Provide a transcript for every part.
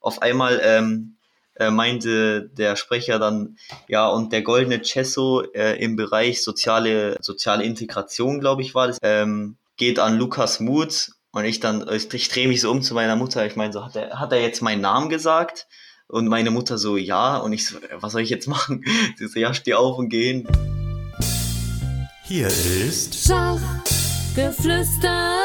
auf einmal ähm, äh, meinte der Sprecher dann, ja, und der goldene Cesso äh, im Bereich soziale, soziale Integration, glaube ich, war das, ähm, geht an Lukas Muth. Und ich dann, ich, ich drehe mich so um zu meiner Mutter. Ich meine, so, hat er, hat er jetzt meinen Namen gesagt? Und meine Mutter so, ja. Und ich so, was soll ich jetzt machen? Sie so, ja, steh auf und geh hin. Hier ist Schachgeflüster.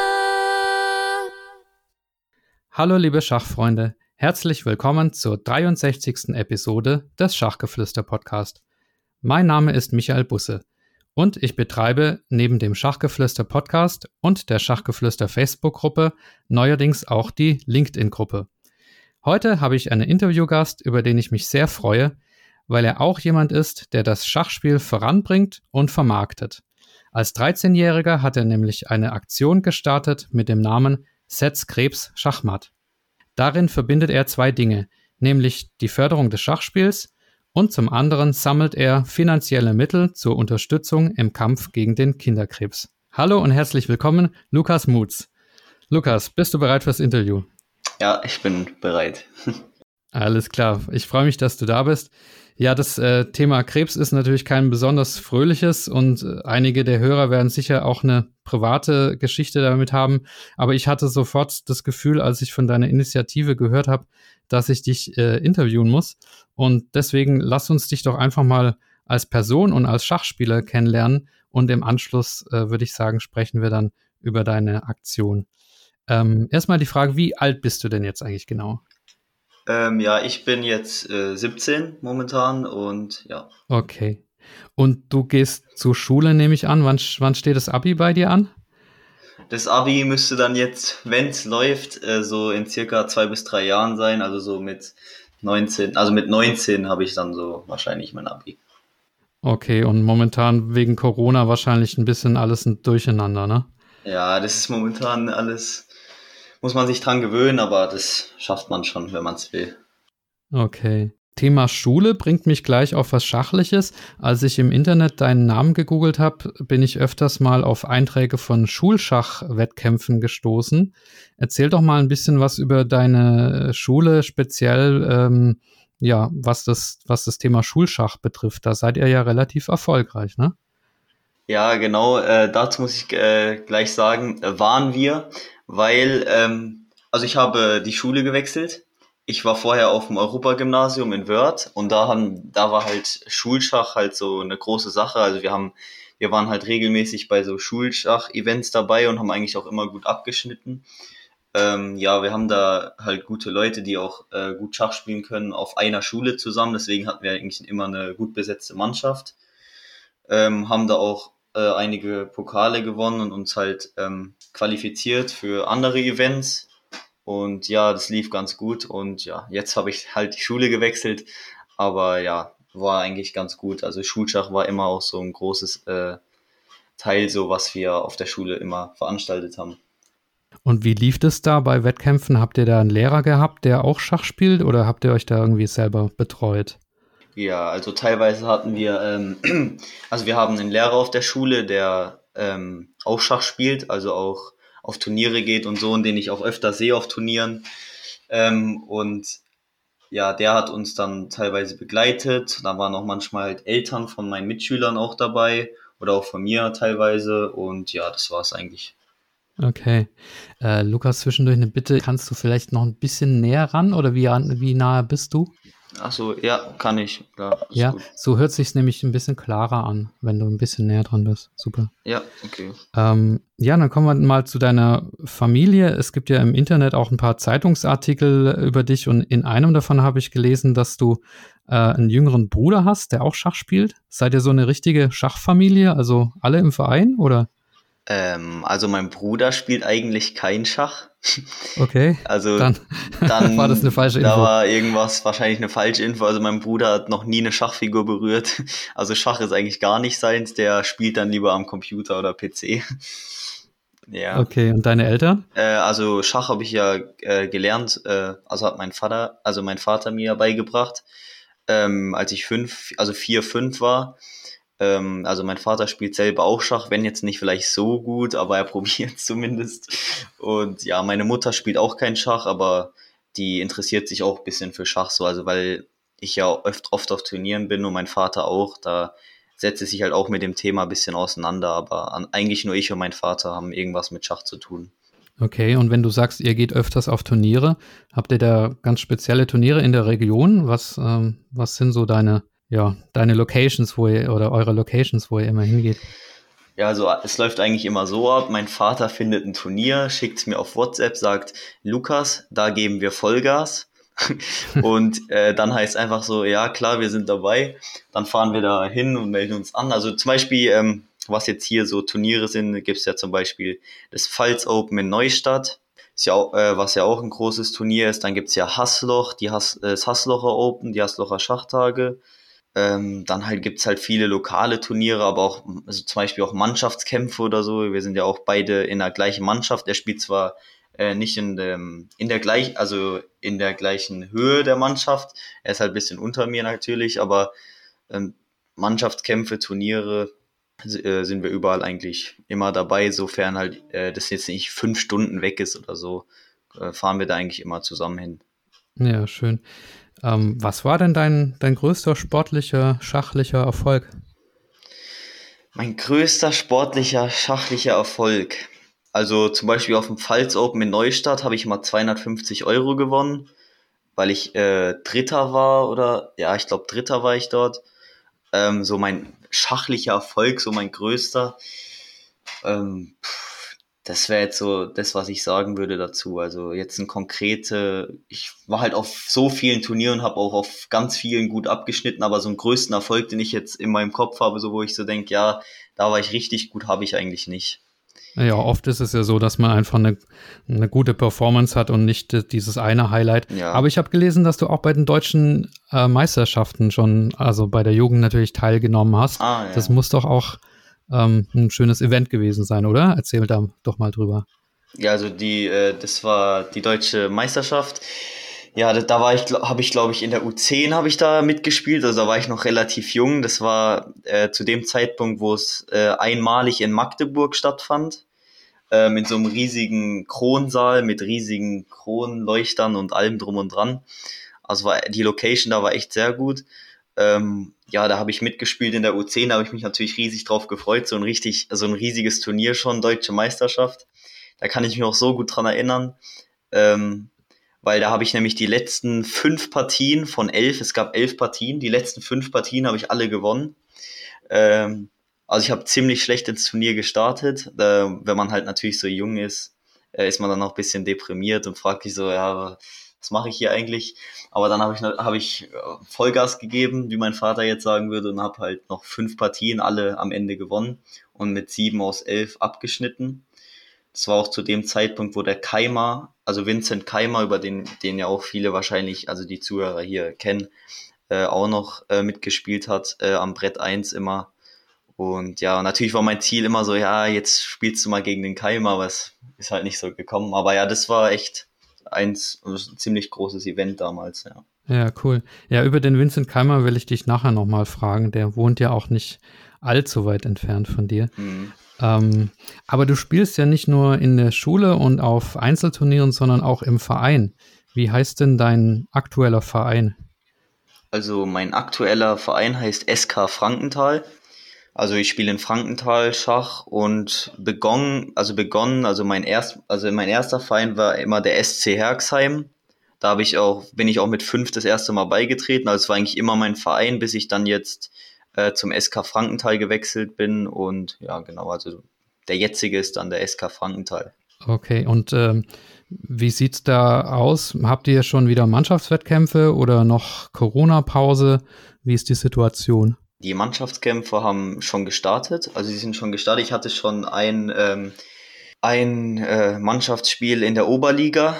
Hallo liebe Schachfreunde, herzlich willkommen zur 63. Episode des Schachgeflüster Podcast. Mein Name ist Michael Busse und ich betreibe neben dem Schachgeflüster Podcast und der Schachgeflüster Facebook-Gruppe neuerdings auch die LinkedIn-Gruppe. Heute habe ich einen Interviewgast, über den ich mich sehr freue, weil er auch jemand ist, der das Schachspiel voranbringt und vermarktet. Als 13-Jähriger hat er nämlich eine Aktion gestartet mit dem Namen Setz Krebs Schachmatt. Darin verbindet er zwei Dinge, nämlich die Förderung des Schachspiels und zum anderen sammelt er finanzielle Mittel zur Unterstützung im Kampf gegen den Kinderkrebs. Hallo und herzlich willkommen, Lukas Mutz. Lukas, bist du bereit fürs Interview? Ja, ich bin bereit. Alles klar. Ich freue mich, dass du da bist. Ja, das äh, Thema Krebs ist natürlich kein besonders fröhliches und äh, einige der Hörer werden sicher auch eine private Geschichte damit haben. Aber ich hatte sofort das Gefühl, als ich von deiner Initiative gehört habe, dass ich dich äh, interviewen muss. Und deswegen lass uns dich doch einfach mal als Person und als Schachspieler kennenlernen. Und im Anschluss äh, würde ich sagen, sprechen wir dann über deine Aktion. Ähm, erstmal die Frage, wie alt bist du denn jetzt eigentlich genau? Ähm, ja, ich bin jetzt äh, 17 momentan und ja. Okay. Und du gehst zur Schule, nehme ich an. Wann, wann steht das Abi bei dir an? Das Abi müsste dann jetzt, wenn es läuft, äh, so in circa zwei bis drei Jahren sein. Also so mit 19, also mit 19 habe ich dann so wahrscheinlich mein Abi. Okay, und momentan wegen Corona wahrscheinlich ein bisschen alles ein Durcheinander, ne? Ja, das ist momentan alles muss man sich dran gewöhnen, aber das schafft man schon, wenn man es will. Okay. Thema Schule bringt mich gleich auf was Schachliches. Als ich im Internet deinen Namen gegoogelt habe, bin ich öfters mal auf Einträge von Schulschachwettkämpfen gestoßen. Erzähl doch mal ein bisschen was über deine Schule, speziell ähm, ja, was das, was das Thema Schulschach betrifft. Da seid ihr ja relativ erfolgreich, ne? Ja, genau. Äh, dazu muss ich äh, gleich sagen, äh, waren wir weil, ähm, also ich habe die Schule gewechselt. Ich war vorher auf dem Europagymnasium in Wörth und da haben, da war halt Schulschach halt so eine große Sache. Also wir haben, wir waren halt regelmäßig bei so Schulschach-Events dabei und haben eigentlich auch immer gut abgeschnitten. Ähm, ja, wir haben da halt gute Leute, die auch äh, gut Schach spielen können, auf einer Schule zusammen. Deswegen hatten wir eigentlich immer eine gut besetzte Mannschaft. Ähm, haben da auch äh, einige Pokale gewonnen und uns halt ähm, qualifiziert für andere Events. Und ja, das lief ganz gut. Und ja, jetzt habe ich halt die Schule gewechselt. Aber ja, war eigentlich ganz gut. Also Schulschach war immer auch so ein großes äh, Teil, so was wir auf der Schule immer veranstaltet haben. Und wie lief das da bei Wettkämpfen? Habt ihr da einen Lehrer gehabt, der auch Schach spielt oder habt ihr euch da irgendwie selber betreut? Ja, also teilweise hatten wir, ähm, also wir haben einen Lehrer auf der Schule, der ähm, auch Schach spielt, also auch auf Turniere geht und so, und den ich auch öfter sehe auf Turnieren. Ähm, und ja, der hat uns dann teilweise begleitet. Da waren auch manchmal halt Eltern von meinen Mitschülern auch dabei oder auch von mir teilweise. Und ja, das war es eigentlich. Okay. Äh, Lukas, zwischendurch eine Bitte. Kannst du vielleicht noch ein bisschen näher ran oder wie, wie nahe bist du? Achso, ja, kann ich. Klar, ja, gut. so hört sich nämlich ein bisschen klarer an, wenn du ein bisschen näher dran bist. Super. Ja, okay. Ähm, ja, dann kommen wir mal zu deiner Familie. Es gibt ja im Internet auch ein paar Zeitungsartikel über dich und in einem davon habe ich gelesen, dass du äh, einen jüngeren Bruder hast, der auch Schach spielt. Seid ihr so eine richtige Schachfamilie, also alle im Verein oder? Ähm, also mein Bruder spielt eigentlich kein Schach. Okay. Also dann, dann war das eine falsche Info. Da war irgendwas wahrscheinlich eine falsche Info. Also mein Bruder hat noch nie eine Schachfigur berührt. Also Schach ist eigentlich gar nicht seins. Der spielt dann lieber am Computer oder PC. Ja. Okay, und deine Eltern? Äh, also Schach habe ich ja äh, gelernt, äh, also hat mein Vater, also mein Vater mir beigebracht, ähm, als ich fünf, also vier, fünf war. Ähm, also mein Vater spielt selber auch Schach, wenn jetzt nicht vielleicht so gut, aber er probiert zumindest. Und ja, meine Mutter spielt auch kein Schach, aber die interessiert sich auch ein bisschen für Schach so, also weil ich ja oft, oft auf Turnieren bin und mein Vater auch, da setzt sich halt auch mit dem Thema ein bisschen auseinander, aber an, eigentlich nur ich und mein Vater haben irgendwas mit Schach zu tun. Okay, und wenn du sagst, ihr geht öfters auf Turniere, habt ihr da ganz spezielle Turniere in der Region? Was, ähm, was sind so deine, ja, deine Locations, wo ihr oder eure Locations, wo ihr immer hingeht? Ja, also es läuft eigentlich immer so ab. Mein Vater findet ein Turnier, schickt es mir auf WhatsApp, sagt, Lukas, da geben wir Vollgas. und äh, dann heißt einfach so, ja klar, wir sind dabei. Dann fahren wir da hin und melden uns an. Also zum Beispiel, ähm, was jetzt hier so Turniere sind, gibt es ja zum Beispiel das Pfalz Open in Neustadt, ja auch, äh, was ja auch ein großes Turnier ist. Dann gibt es ja Hassloch, die Hass, äh, das Hasslocher Open, die Hasslocher Schachtage. Ähm, dann halt gibt's halt viele lokale Turniere, aber auch also zum Beispiel auch Mannschaftskämpfe oder so. Wir sind ja auch beide in der gleichen Mannschaft. Er spielt zwar äh, nicht in dem, in der gleich, also in der gleichen Höhe der Mannschaft. Er ist halt ein bisschen unter mir natürlich, aber ähm, Mannschaftskämpfe, Turniere äh, sind wir überall eigentlich immer dabei, sofern halt äh, das jetzt nicht fünf Stunden weg ist oder so, äh, fahren wir da eigentlich immer zusammen hin. Ja, schön. Ähm, was war denn dein, dein größter sportlicher, schachlicher Erfolg? Mein größter sportlicher, schachlicher Erfolg. Also zum Beispiel auf dem Pfalz Open in Neustadt habe ich mal 250 Euro gewonnen, weil ich äh, Dritter war oder ja, ich glaube Dritter war ich dort. Ähm, so mein schachlicher Erfolg, so mein größter. Ähm, das wäre jetzt so das, was ich sagen würde dazu. Also jetzt ein konkrete, ich war halt auf so vielen Turnieren, habe auch auf ganz vielen gut abgeschnitten, aber so einen größten Erfolg, den ich jetzt in meinem Kopf habe, so wo ich so denke, ja, da war ich richtig gut, habe ich eigentlich nicht. Ja, oft ist es ja so, dass man einfach eine, eine gute Performance hat und nicht dieses eine Highlight. Ja. Aber ich habe gelesen, dass du auch bei den deutschen äh, Meisterschaften schon, also bei der Jugend natürlich teilgenommen hast. Ah, ja. Das muss doch auch ähm, ein schönes Event gewesen sein, oder? Erzähl da doch mal drüber. Ja, also die, äh, das war die deutsche Meisterschaft. Ja, da, da war ich, habe ich glaube ich in der U10 habe ich da mitgespielt, also da war ich noch relativ jung. Das war äh, zu dem Zeitpunkt, wo es äh, einmalig in Magdeburg stattfand ähm, in so einem riesigen Kronsaal mit riesigen Kronleuchtern und allem drum und dran. Also war die Location da war echt sehr gut. Ähm, ja, da habe ich mitgespielt in der U10, da habe ich mich natürlich riesig drauf gefreut. So ein richtig, so ein riesiges Turnier schon, deutsche Meisterschaft. Da kann ich mich auch so gut dran erinnern. Ähm, weil da habe ich nämlich die letzten fünf Partien von elf, es gab elf Partien, die letzten fünf Partien habe ich alle gewonnen. Ähm, also ich habe ziemlich schlecht ins Turnier gestartet. Äh, wenn man halt natürlich so jung ist, äh, ist man dann auch ein bisschen deprimiert und fragt sich so, ja, was mache ich hier eigentlich? Aber dann habe ich, hab ich äh, Vollgas gegeben, wie mein Vater jetzt sagen würde, und habe halt noch fünf Partien alle am Ende gewonnen und mit sieben aus elf abgeschnitten. Das war auch zu dem Zeitpunkt, wo der Keimer, also Vincent Keimer, über den, den ja auch viele wahrscheinlich, also die Zuhörer hier kennen, äh, auch noch äh, mitgespielt hat, äh, am Brett 1 immer und ja, natürlich war mein Ziel immer so, ja, jetzt spielst du mal gegen den Keimer, aber es ist halt nicht so gekommen. Aber ja, das war echt eins, ein ziemlich großes Event damals, ja. Ja, cool. Ja, über den Vincent Keimer will ich dich nachher nochmal fragen. Der wohnt ja auch nicht allzu weit entfernt von dir. Mhm. Ähm, aber du spielst ja nicht nur in der Schule und auf Einzelturnieren, sondern auch im Verein. Wie heißt denn dein aktueller Verein? Also mein aktueller Verein heißt SK Frankenthal. Also ich spiele in Frankenthal Schach und begonnen, also begonnen, also mein erst, also mein erster Verein war immer der SC Herxheim. Da habe ich auch, bin ich auch mit fünf das erste Mal beigetreten. Also es war eigentlich immer mein Verein, bis ich dann jetzt äh, zum SK Frankenthal gewechselt bin. Und ja, genau, also der jetzige ist dann der SK Frankenthal. Okay, und ähm, wie sieht's da aus? Habt ihr schon wieder Mannschaftswettkämpfe oder noch Corona-Pause? Wie ist die Situation? Die Mannschaftskämpfe haben schon gestartet, also sie sind schon gestartet. Ich hatte schon ein, ähm, ein äh, Mannschaftsspiel in der Oberliga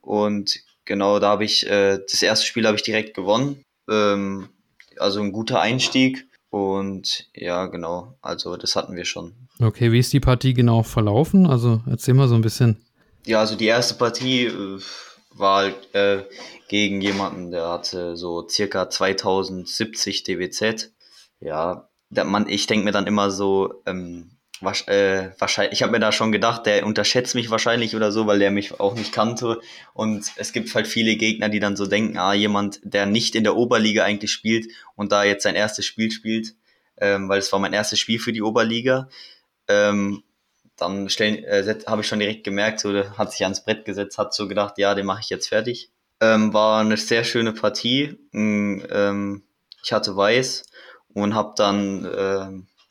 und genau da habe ich, äh, das erste Spiel habe ich direkt gewonnen. Ähm, also ein guter Einstieg und ja, genau, also das hatten wir schon. Okay, wie ist die Partie genau verlaufen? Also erzähl mal so ein bisschen. Ja, also die erste Partie äh, war äh, gegen jemanden, der hatte so circa 2070 DWZ ja, man, ich denke mir dann immer so, ähm, äh, wahrscheinlich, ich habe mir da schon gedacht, der unterschätzt mich wahrscheinlich oder so, weil der mich auch nicht kannte. Und es gibt halt viele Gegner, die dann so denken, ah, jemand, der nicht in der Oberliga eigentlich spielt und da jetzt sein erstes Spiel spielt, ähm, weil es war mein erstes Spiel für die Oberliga, ähm, dann äh, habe ich schon direkt gemerkt, so der hat sich ans Brett gesetzt, hat so gedacht, ja, den mache ich jetzt fertig. Ähm, war eine sehr schöne Partie. Ähm, ich hatte Weiß und habe dann äh,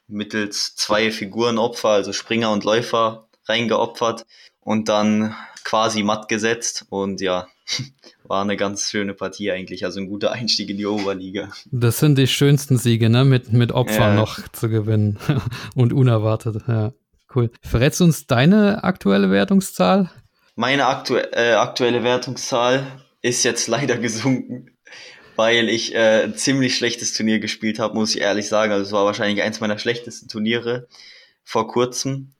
mittels zwei Figurenopfer, also Springer und Läufer, reingeopfert und dann quasi matt gesetzt und ja, war eine ganz schöne Partie eigentlich, also ein guter Einstieg in die Oberliga. Das sind die schönsten Siege, ne, mit, mit Opfern ja. noch zu gewinnen und unerwartet, ja, cool. Verrätst du uns deine aktuelle Wertungszahl? Meine aktu äh, aktuelle Wertungszahl ist jetzt leider gesunken weil ich äh, ein ziemlich schlechtes Turnier gespielt habe, muss ich ehrlich sagen. Also es war wahrscheinlich eins meiner schlechtesten Turniere vor kurzem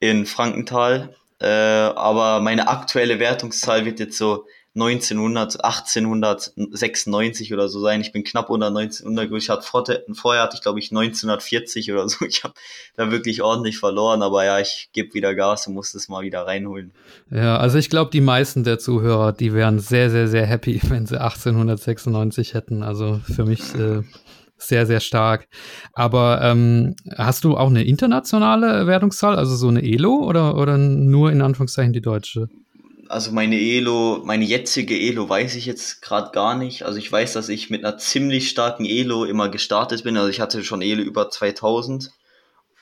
in Frankenthal. Äh, aber meine aktuelle Wertungszahl wird jetzt so 1900, 1896 oder so sein. Ich bin knapp unter 1900. Ich hatte vorher, vorher hatte ich glaube ich 1940 oder so. Ich habe da wirklich ordentlich verloren, aber ja, ich gebe wieder Gas und muss das mal wieder reinholen. Ja, also ich glaube, die meisten der Zuhörer, die wären sehr, sehr, sehr happy, wenn sie 1896 hätten. Also für mich äh, sehr, sehr stark. Aber ähm, hast du auch eine internationale Wertungszahl, also so eine ELO oder, oder nur in Anführungszeichen die deutsche? Also meine Elo, meine jetzige Elo weiß ich jetzt gerade gar nicht. Also ich weiß, dass ich mit einer ziemlich starken Elo immer gestartet bin. Also ich hatte schon Elo über 2000.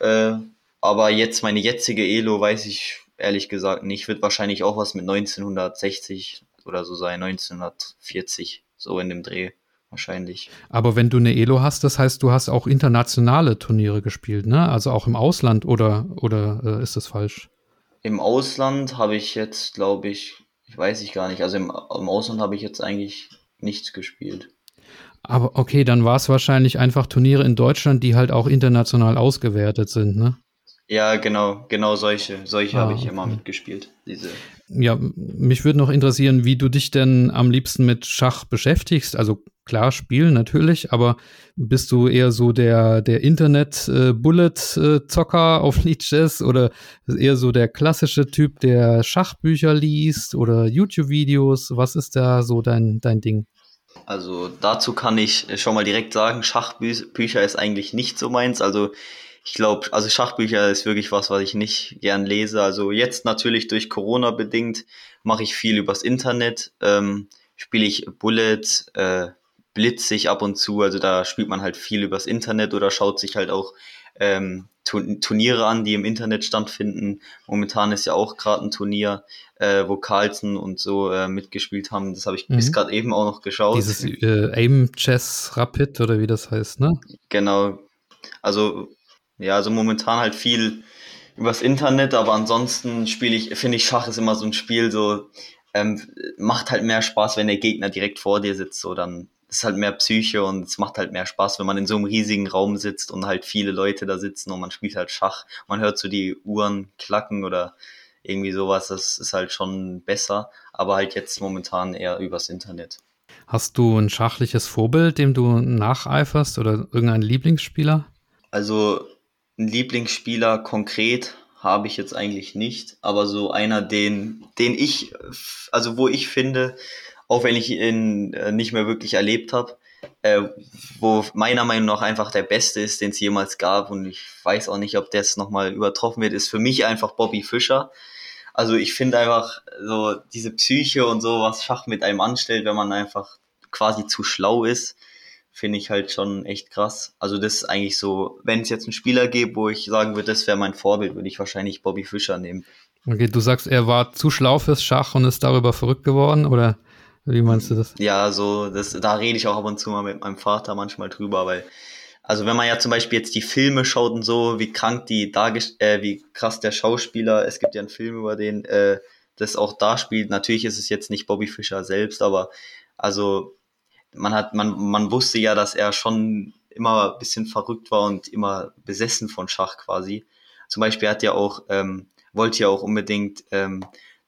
Äh, aber jetzt meine jetzige Elo weiß ich ehrlich gesagt nicht. Wird wahrscheinlich auch was mit 1960 oder so sein, 1940, so in dem Dreh wahrscheinlich. Aber wenn du eine Elo hast, das heißt, du hast auch internationale Turniere gespielt, ne? Also auch im Ausland oder, oder äh, ist das falsch? Im Ausland habe ich jetzt, glaube ich, ich weiß ich gar nicht. Also im, im Ausland habe ich jetzt eigentlich nichts gespielt. Aber okay, dann war es wahrscheinlich einfach Turniere in Deutschland, die halt auch international ausgewertet sind, ne? Ja, genau, genau solche. Solche ah, habe ich immer mitgespielt. Diese. Ja, mich würde noch interessieren, wie du dich denn am liebsten mit Schach beschäftigst. Also klar, spielen natürlich, aber bist du eher so der, der Internet-Bullet-Zocker auf Lichess oder eher so der klassische Typ, der Schachbücher liest oder YouTube-Videos? Was ist da so dein, dein Ding? Also dazu kann ich schon mal direkt sagen, Schachbücher ist eigentlich nicht so meins. Also ich glaube, also Schachbücher ist wirklich was, was ich nicht gern lese. Also jetzt natürlich durch Corona bedingt mache ich viel übers Internet. Ähm, spiele ich Bullet, äh, blitzig ab und zu. Also da spielt man halt viel übers Internet oder schaut sich halt auch ähm, Turniere an, die im Internet stattfinden. Momentan ist ja auch gerade ein Turnier, äh, wo Carlsen und so äh, mitgespielt haben. Das habe ich mhm. bis gerade eben auch noch geschaut. Dieses äh, Aim Chess Rapid oder wie das heißt, ne? Genau. Also ja, also momentan halt viel übers Internet, aber ansonsten spiele ich, finde ich Schach ist immer so ein Spiel, so ähm, macht halt mehr Spaß, wenn der Gegner direkt vor dir sitzt, so dann ist halt mehr Psyche und es macht halt mehr Spaß, wenn man in so einem riesigen Raum sitzt und halt viele Leute da sitzen und man spielt halt Schach. Man hört so die Uhren klacken oder irgendwie sowas. Das ist halt schon besser, aber halt jetzt momentan eher übers Internet. Hast du ein schachliches Vorbild, dem du nacheiferst oder irgendeinen Lieblingsspieler? Also ein Lieblingsspieler konkret habe ich jetzt eigentlich nicht, aber so einer, den, den ich, also wo ich finde, auch wenn ich ihn äh, nicht mehr wirklich erlebt habe, äh, wo meiner Meinung nach einfach der Beste ist, den es jemals gab und ich weiß auch nicht, ob das nochmal übertroffen wird, ist für mich einfach Bobby Fischer. Also ich finde einfach so diese Psyche und so, was Schach mit einem anstellt, wenn man einfach quasi zu schlau ist, finde ich halt schon echt krass. Also das ist eigentlich so, wenn es jetzt einen Spieler gibt, wo ich sagen würde, das wäre mein Vorbild, würde ich wahrscheinlich Bobby Fischer nehmen. Okay, du sagst, er war zu schlau fürs Schach und ist darüber verrückt geworden, oder? Wie meinst du das? Ja, so, das, da rede ich auch ab und zu mal mit meinem Vater manchmal drüber, weil, also wenn man ja zum Beispiel jetzt die Filme schaut und so, wie krank die dargest äh, wie krass der Schauspieler, es gibt ja einen Film über den, äh, das auch da spielt. Natürlich ist es jetzt nicht Bobby Fischer selbst, aber also man hat, man, man wusste ja, dass er schon immer ein bisschen verrückt war und immer besessen von Schach quasi. Zum Beispiel hat er auch, ähm, wollte ja auch unbedingt, ähm,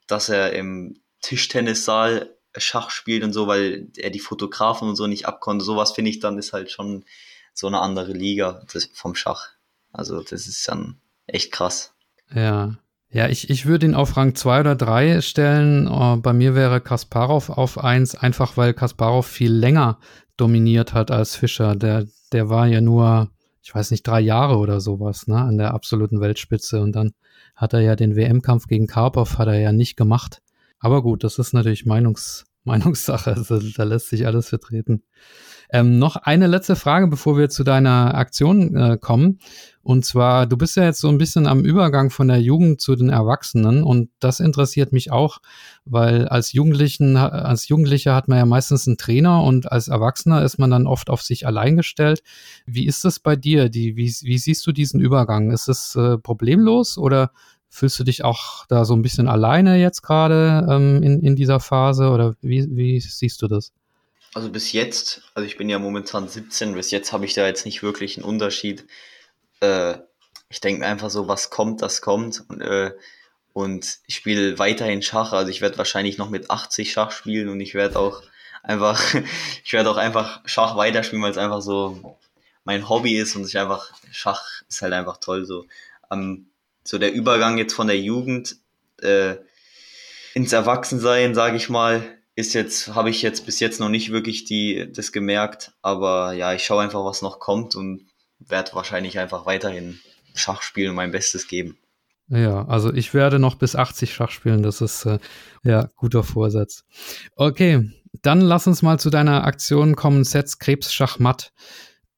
dass er im Tischtennissaal Schach spielt und so, weil er die Fotografen und so nicht abkonnte. Sowas finde ich dann ist halt schon so eine andere Liga vom Schach. Also das ist dann echt krass. Ja. Ja, ich, ich würde ihn auf Rang 2 oder 3 stellen. Oh, bei mir wäre Kasparov auf 1, einfach weil Kasparov viel länger dominiert hat als Fischer. Der, der war ja nur, ich weiß nicht, drei Jahre oder sowas, ne, an der absoluten Weltspitze. Und dann hat er ja den WM-Kampf gegen Karpov hat er ja nicht gemacht. Aber gut, das ist natürlich Meinungs, Meinungssache. Also, da lässt sich alles vertreten. Ähm, noch eine letzte Frage, bevor wir zu deiner Aktion äh, kommen. Und zwar, du bist ja jetzt so ein bisschen am Übergang von der Jugend zu den Erwachsenen und das interessiert mich auch, weil als Jugendlichen, als Jugendlicher hat man ja meistens einen Trainer und als Erwachsener ist man dann oft auf sich allein gestellt. Wie ist das bei dir? Die, wie, wie siehst du diesen Übergang? Ist es äh, problemlos oder Fühlst du dich auch da so ein bisschen alleine jetzt gerade ähm, in, in dieser Phase oder wie, wie siehst du das? Also bis jetzt, also ich bin ja momentan 17, bis jetzt habe ich da jetzt nicht wirklich einen Unterschied. Äh, ich denke mir einfach so, was kommt, das kommt. Und, äh, und ich spiele weiterhin Schach, also ich werde wahrscheinlich noch mit 80 Schach spielen und ich werde auch einfach, ich werde auch einfach Schach weiterspielen, weil es einfach so mein Hobby ist und ich einfach, Schach ist halt einfach toll so. Ähm, so der Übergang jetzt von der Jugend äh, ins Erwachsensein, sage ich mal, ist jetzt, habe ich jetzt bis jetzt noch nicht wirklich die, das gemerkt, aber ja, ich schaue einfach, was noch kommt und werde wahrscheinlich einfach weiterhin Schach spielen und mein Bestes geben. Ja, also ich werde noch bis 80 Schach spielen, das ist äh, ja guter Vorsatz. Okay, dann lass uns mal zu deiner Aktion kommen, Sets Krebs Schachmatt.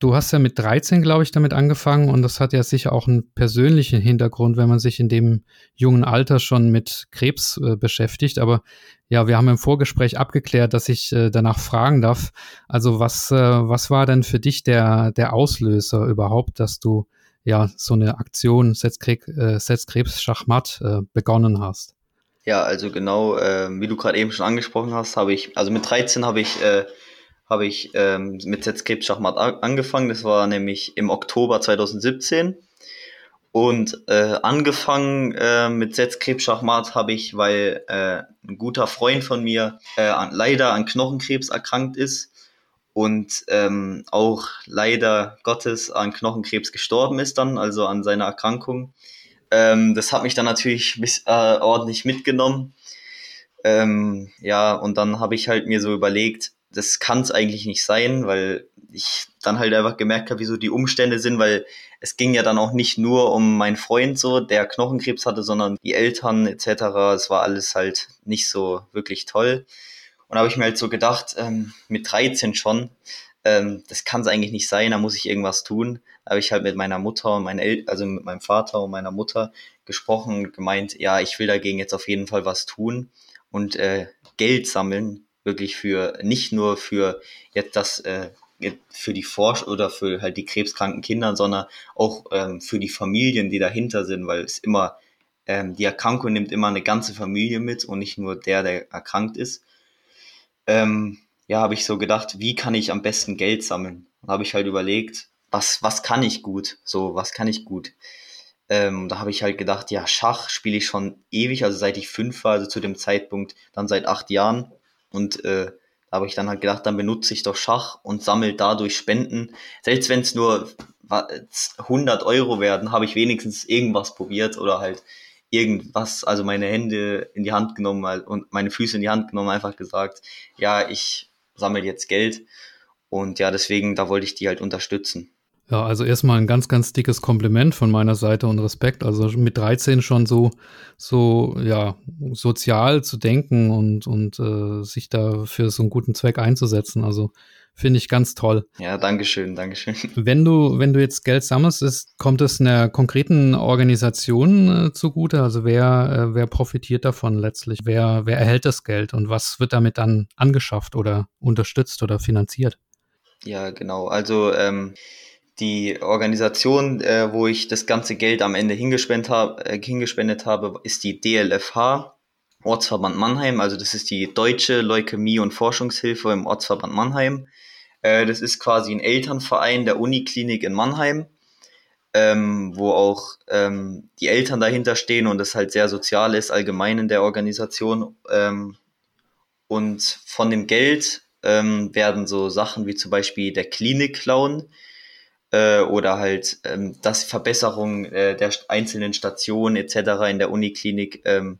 Du hast ja mit 13, glaube ich, damit angefangen und das hat ja sicher auch einen persönlichen Hintergrund, wenn man sich in dem jungen Alter schon mit Krebs äh, beschäftigt. Aber ja, wir haben im Vorgespräch abgeklärt, dass ich äh, danach fragen darf. Also was, äh, was war denn für dich der, der Auslöser überhaupt, dass du ja so eine Aktion Setzkrebs, äh, Setzkrebs Schachmatt äh, begonnen hast? Ja, also genau, äh, wie du gerade eben schon angesprochen hast, habe ich, also mit 13 habe ich habe ich ähm, mit Setzkrebs Schachmatt angefangen. Das war nämlich im Oktober 2017. Und äh, angefangen äh, mit Setzkrebs Schachmatt habe ich, weil äh, ein guter Freund von mir äh, an, leider an Knochenkrebs erkrankt ist und ähm, auch leider Gottes an Knochenkrebs gestorben ist dann, also an seiner Erkrankung. Ähm, das hat mich dann natürlich bis, äh, ordentlich mitgenommen. Ähm, ja, und dann habe ich halt mir so überlegt, das kann es eigentlich nicht sein, weil ich dann halt einfach gemerkt habe, wieso die Umstände sind, weil es ging ja dann auch nicht nur um meinen Freund so, der Knochenkrebs hatte, sondern die Eltern etc. Es war alles halt nicht so wirklich toll. Und da habe ich mir halt so gedacht, ähm, mit 13 schon, ähm, das kann es eigentlich nicht sein, da muss ich irgendwas tun. Da habe ich halt mit meiner Mutter und meinen El also mit meinem Vater und meiner Mutter gesprochen und gemeint, ja, ich will dagegen jetzt auf jeden Fall was tun und äh, Geld sammeln, wirklich für nicht nur für jetzt das äh, für die Forsch oder für halt die krebskranken Kinder, sondern auch ähm, für die Familien, die dahinter sind, weil es immer ähm, die Erkrankung nimmt immer eine ganze Familie mit und nicht nur der, der erkrankt ist. Ähm, ja, habe ich so gedacht, wie kann ich am besten Geld sammeln? Und habe ich halt überlegt, was was kann ich gut? So, was kann ich gut? Ähm, da habe ich halt gedacht, ja, Schach spiele ich schon ewig, also seit ich fünf war, also zu dem Zeitpunkt dann seit acht Jahren. Und äh, da habe ich dann halt gedacht, dann benutze ich doch Schach und sammle dadurch Spenden. Selbst wenn es nur 100 Euro werden, habe ich wenigstens irgendwas probiert oder halt irgendwas, also meine Hände in die Hand genommen und meine Füße in die Hand genommen, einfach gesagt, ja, ich sammle jetzt Geld. Und ja, deswegen, da wollte ich die halt unterstützen. Ja, also erstmal ein ganz, ganz dickes Kompliment von meiner Seite und Respekt. Also mit 13 schon so, so, ja, sozial zu denken und, und äh, sich da für so einen guten Zweck einzusetzen. Also finde ich ganz toll. Ja, Dankeschön, Dankeschön. Wenn du, wenn du jetzt Geld sammelst, ist, kommt es einer konkreten Organisation äh, zugute? Also wer, äh, wer profitiert davon letztlich? Wer, wer erhält das Geld und was wird damit dann angeschafft oder unterstützt oder finanziert? Ja, genau. Also ähm, die Organisation, äh, wo ich das ganze Geld am Ende hingespendet, hab, äh, hingespendet habe, ist die DLFH, Ortsverband Mannheim. Also das ist die Deutsche Leukämie- und Forschungshilfe im Ortsverband Mannheim. Äh, das ist quasi ein Elternverein der Uniklinik in Mannheim, ähm, wo auch ähm, die Eltern dahinter stehen und das halt sehr sozial ist, allgemein in der Organisation. Ähm, und von dem Geld ähm, werden so Sachen wie zum Beispiel der Klinik-Clown, äh, oder halt ähm, das Verbesserung äh, der einzelnen Stationen etc. in der Uniklinik ähm,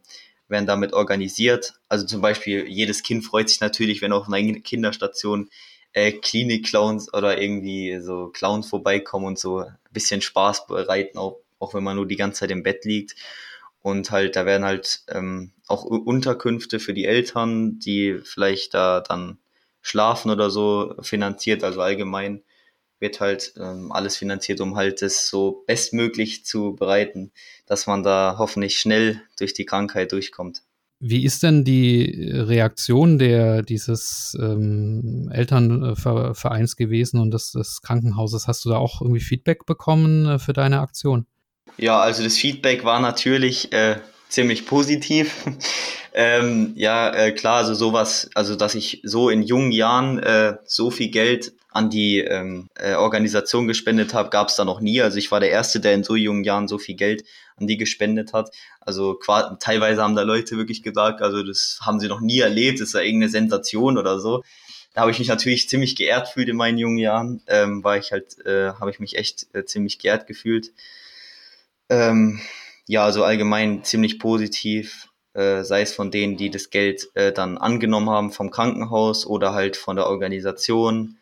werden damit organisiert. Also zum Beispiel jedes Kind freut sich natürlich, wenn auf einer Kinderstation äh, Klinik-Clowns oder irgendwie so Clowns vorbeikommen und so ein bisschen Spaß bereiten, auch, auch wenn man nur die ganze Zeit im Bett liegt. Und halt, da werden halt ähm, auch Unterkünfte für die Eltern, die vielleicht da dann schlafen oder so, finanziert. Also allgemein wird halt ähm, alles finanziert, um halt es so bestmöglich zu bereiten, dass man da hoffentlich schnell durch die Krankheit durchkommt. Wie ist denn die Reaktion der dieses ähm, Elternvereins gewesen und des, des Krankenhauses? Hast du da auch irgendwie Feedback bekommen äh, für deine Aktion? Ja, also das Feedback war natürlich äh, ziemlich positiv. ähm, ja, äh, klar, also sowas, also dass ich so in jungen Jahren äh, so viel Geld an die ähm, äh, Organisation gespendet habe, gab es da noch nie. Also ich war der Erste, der in so jungen Jahren so viel Geld an die gespendet hat. Also teilweise haben da Leute wirklich gesagt, also das haben sie noch nie erlebt, das ist ja irgendeine Sensation oder so. Da habe ich mich natürlich ziemlich geehrt gefühlt in meinen jungen Jahren, ähm, war ich halt, äh, habe ich mich echt äh, ziemlich geehrt gefühlt. Ähm, ja, also allgemein ziemlich positiv, äh, sei es von denen, die das Geld äh, dann angenommen haben vom Krankenhaus oder halt von der Organisation,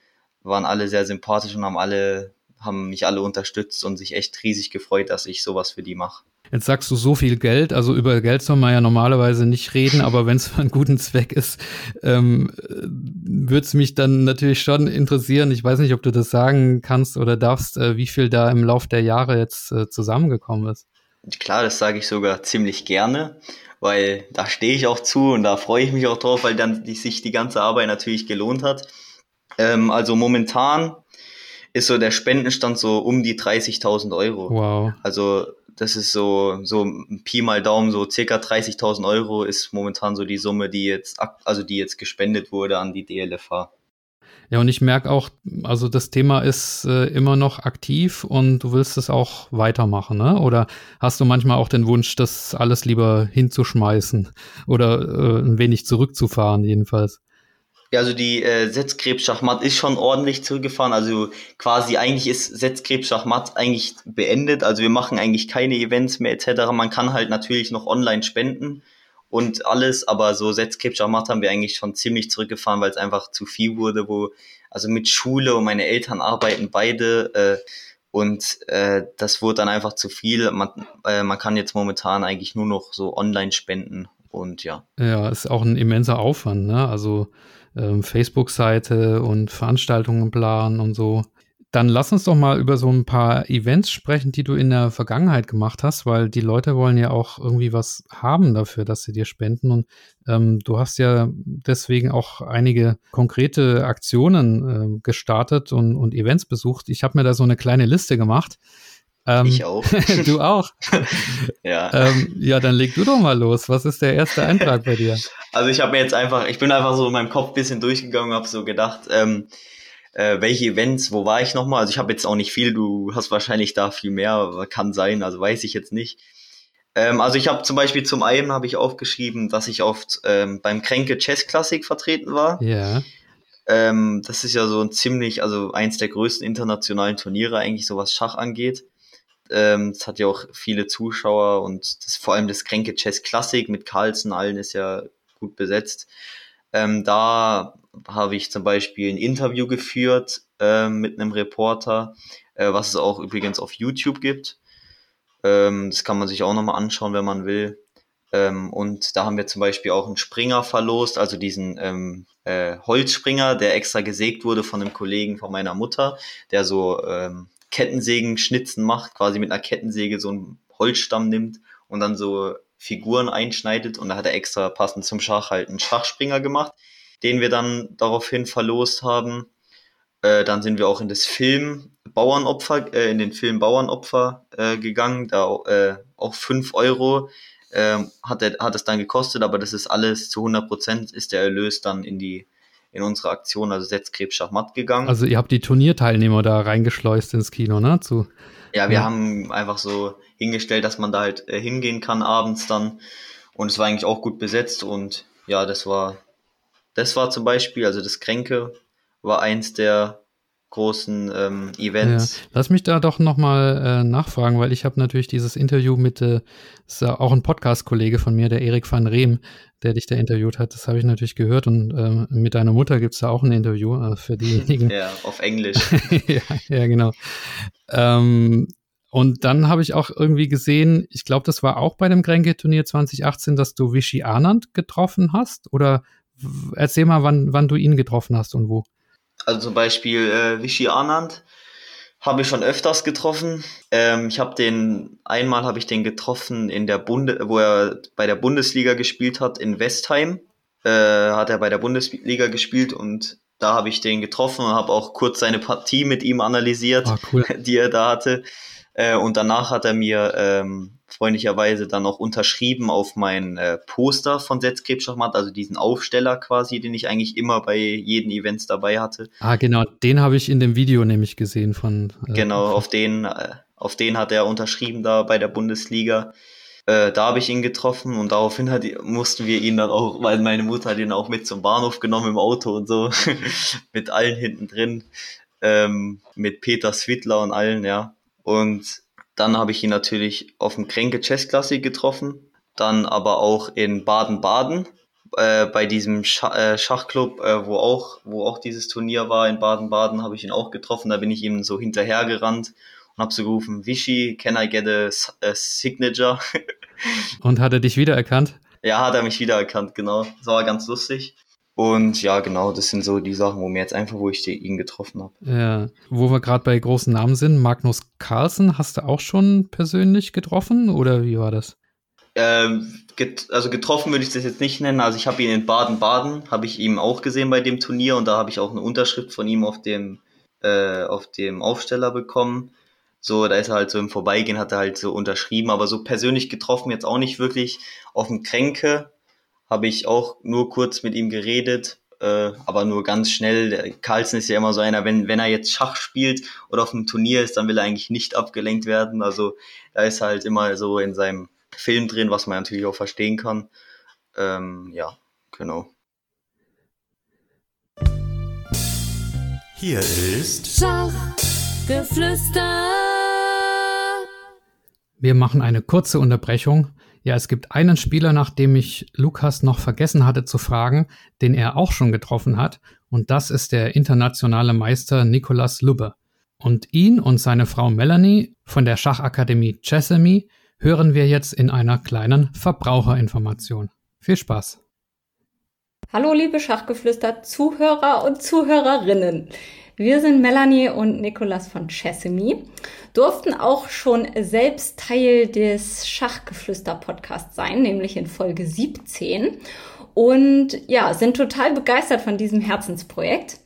waren alle sehr sympathisch und haben alle, haben mich alle unterstützt und sich echt riesig gefreut, dass ich sowas für die mache. Jetzt sagst du so viel Geld, also über Geld soll man ja normalerweise nicht reden, aber wenn es für einen guten Zweck ist, ähm, würde es mich dann natürlich schon interessieren. Ich weiß nicht, ob du das sagen kannst oder darfst, äh, wie viel da im Lauf der Jahre jetzt äh, zusammengekommen ist. Klar, das sage ich sogar ziemlich gerne, weil da stehe ich auch zu und da freue ich mich auch drauf, weil dann die, sich die ganze Arbeit natürlich gelohnt hat. Ähm, also momentan ist so der Spendenstand so um die 30.000 Euro. Wow. Also das ist so, so Pi mal Daumen, so circa 30.000 Euro ist momentan so die Summe, die jetzt, also die jetzt gespendet wurde an die DLFH. Ja, und ich merke auch, also das Thema ist äh, immer noch aktiv und du willst es auch weitermachen, ne? Oder hast du manchmal auch den Wunsch, das alles lieber hinzuschmeißen oder äh, ein wenig zurückzufahren, jedenfalls? Ja, also die äh, Setzkrebs-Schachmatt ist schon ordentlich zurückgefahren. Also quasi eigentlich ist Setzkrebs-Schachmatt eigentlich beendet. Also wir machen eigentlich keine Events mehr etc. Man kann halt natürlich noch online spenden und alles, aber so Setzkrebs-Schachmatt haben wir eigentlich schon ziemlich zurückgefahren, weil es einfach zu viel wurde, wo also mit Schule und meine Eltern arbeiten beide äh, und äh, das wurde dann einfach zu viel. Man, äh, man kann jetzt momentan eigentlich nur noch so online spenden und ja. Ja, ist auch ein immenser Aufwand, ne? Also ähm, Facebook-Seite und Veranstaltungen planen und so. Dann lass uns doch mal über so ein paar Events sprechen, die du in der Vergangenheit gemacht hast, weil die Leute wollen ja auch irgendwie was haben dafür, dass sie dir spenden. Und ähm, du hast ja deswegen auch einige konkrete Aktionen äh, gestartet und, und Events besucht. Ich habe mir da so eine kleine Liste gemacht. Ähm, ich auch. du auch. ja. Ähm, ja, dann leg du doch mal los. Was ist der erste Eintrag bei dir? Also ich habe mir jetzt einfach, ich bin einfach so in meinem Kopf bisschen durchgegangen, habe so gedacht, ähm, äh, welche Events, wo war ich nochmal? Also ich habe jetzt auch nicht viel, du hast wahrscheinlich da viel mehr, kann sein, also weiß ich jetzt nicht. Ähm, also ich habe zum Beispiel zum einen habe ich aufgeschrieben, dass ich oft ähm, beim Kränke Chess Classic vertreten war. Ja. Ähm, das ist ja so ein ziemlich, also eins der größten internationalen Turniere eigentlich, so was Schach angeht. Ähm, es hat ja auch viele Zuschauer und das, vor allem das Kränke Chess Classic mit Carlsen allen ist ja gut besetzt. Ähm, da habe ich zum Beispiel ein Interview geführt äh, mit einem Reporter, äh, was es auch übrigens auf YouTube gibt. Ähm, das kann man sich auch nochmal anschauen, wenn man will. Ähm, und da haben wir zum Beispiel auch einen Springer verlost, also diesen ähm, äh, Holzspringer, der extra gesägt wurde von einem Kollegen von meiner Mutter, der so ähm, Kettensägen-Schnitzen macht, quasi mit einer Kettensäge so einen Holzstamm nimmt und dann so Figuren einschneidet. Und da hat er extra passend zum Schach halt einen Schachspringer gemacht, den wir dann daraufhin verlost haben. Äh, dann sind wir auch in das Film Bauernopfer, äh, in den Film Bauernopfer äh, gegangen, da äh, auch fünf Euro äh, hat, er, hat es dann gekostet, aber das ist alles zu 100 Prozent ist der Erlös dann in die in unsere Aktion, also Setzkrebs Schachmatt gegangen. Also ihr habt die Turnierteilnehmer da reingeschleust ins Kino, ne? Zu, ja, wir ja. haben einfach so hingestellt, dass man da halt äh, hingehen kann abends dann. Und es war eigentlich auch gut besetzt und ja, das war, das war zum Beispiel, also das Kränke war eins der großen ähm, Events. Ja. Lass mich da doch nochmal äh, nachfragen, weil ich habe natürlich dieses Interview mit, äh, ist ja auch ein Podcast-Kollege von mir, der Erik van Reem, der dich da interviewt hat. Das habe ich natürlich gehört und äh, mit deiner Mutter gibt es da auch ein Interview äh, für diejenigen. ja, auf Englisch. ja, ja, genau. Ähm, und dann habe ich auch irgendwie gesehen, ich glaube, das war auch bei dem Grenke-Turnier 2018, dass du Vichy Anand getroffen hast. Oder erzähl mal, wann, wann du ihn getroffen hast und wo. Also zum Beispiel äh, Vichy Anand habe ich schon öfters getroffen. Ähm, ich habe den, einmal habe ich den getroffen in der Bunde, wo er bei der Bundesliga gespielt hat, in Westheim. Äh, hat er bei der Bundesliga gespielt und da habe ich den getroffen und habe auch kurz seine Partie mit ihm analysiert, oh, cool. die er da hatte. Äh, und danach hat er mir ähm, freundlicherweise dann auch unterschrieben auf mein äh, Poster von Setzkrebsschachmatt, also diesen Aufsteller quasi, den ich eigentlich immer bei jeden Events dabei hatte. Ah, genau, den habe ich in dem Video nämlich gesehen von. Äh, genau, auf den, äh, auf den hat er unterschrieben da bei der Bundesliga. Äh, da habe ich ihn getroffen und daraufhin hat, mussten wir ihn dann auch, weil meine Mutter hat ihn auch mit zum Bahnhof genommen im Auto und so, mit allen hinten drin, ähm, mit Peter Switler und allen, ja. Und dann habe ich ihn natürlich auf dem Kränke Chess Classic getroffen, dann aber auch in Baden-Baden äh, bei diesem Scha äh, Schachclub, äh, wo auch wo auch dieses Turnier war in Baden-Baden, habe ich ihn auch getroffen. Da bin ich ihm so hinterhergerannt und habe so gerufen, Vichy, can I get a, a signature? und hat er dich wiedererkannt? Ja, hat er mich wiedererkannt, genau. Das war ganz lustig. Und ja, genau, das sind so die Sachen, wo mir jetzt einfach, wo ich ihn getroffen habe. Ja, wo wir gerade bei großen Namen sind, Magnus Carlsen hast du auch schon persönlich getroffen oder wie war das? Ähm, get also getroffen würde ich das jetzt nicht nennen. Also ich habe ihn in Baden-Baden, habe ich ihm auch gesehen bei dem Turnier und da habe ich auch eine Unterschrift von ihm auf dem, äh, auf dem Aufsteller bekommen. So, da ist er halt so im Vorbeigehen, hat er halt so unterschrieben, aber so persönlich getroffen jetzt auch nicht wirklich. Auf dem Kränke habe ich auch nur kurz mit ihm geredet, äh, aber nur ganz schnell. Carlsen ist ja immer so einer, wenn, wenn er jetzt Schach spielt oder auf einem Turnier ist, dann will er eigentlich nicht abgelenkt werden. Also da ist halt immer so in seinem Film drin, was man natürlich auch verstehen kann. Ähm, ja, genau. Hier ist Schachgeflüster. Wir machen eine kurze Unterbrechung ja, es gibt einen Spieler, nach dem ich Lukas noch vergessen hatte zu fragen, den er auch schon getroffen hat, und das ist der internationale Meister Nicolas Lubbe. Und ihn und seine Frau Melanie von der Schachakademie Chessamy hören wir jetzt in einer kleinen Verbraucherinformation. Viel Spaß! Hallo liebe Schachgeflüster Zuhörer und Zuhörerinnen. Wir sind Melanie und Nikolas von Chessemy, durften auch schon selbst Teil des Schachgeflüster-Podcasts sein, nämlich in Folge 17. Und ja, sind total begeistert von diesem Herzensprojekt.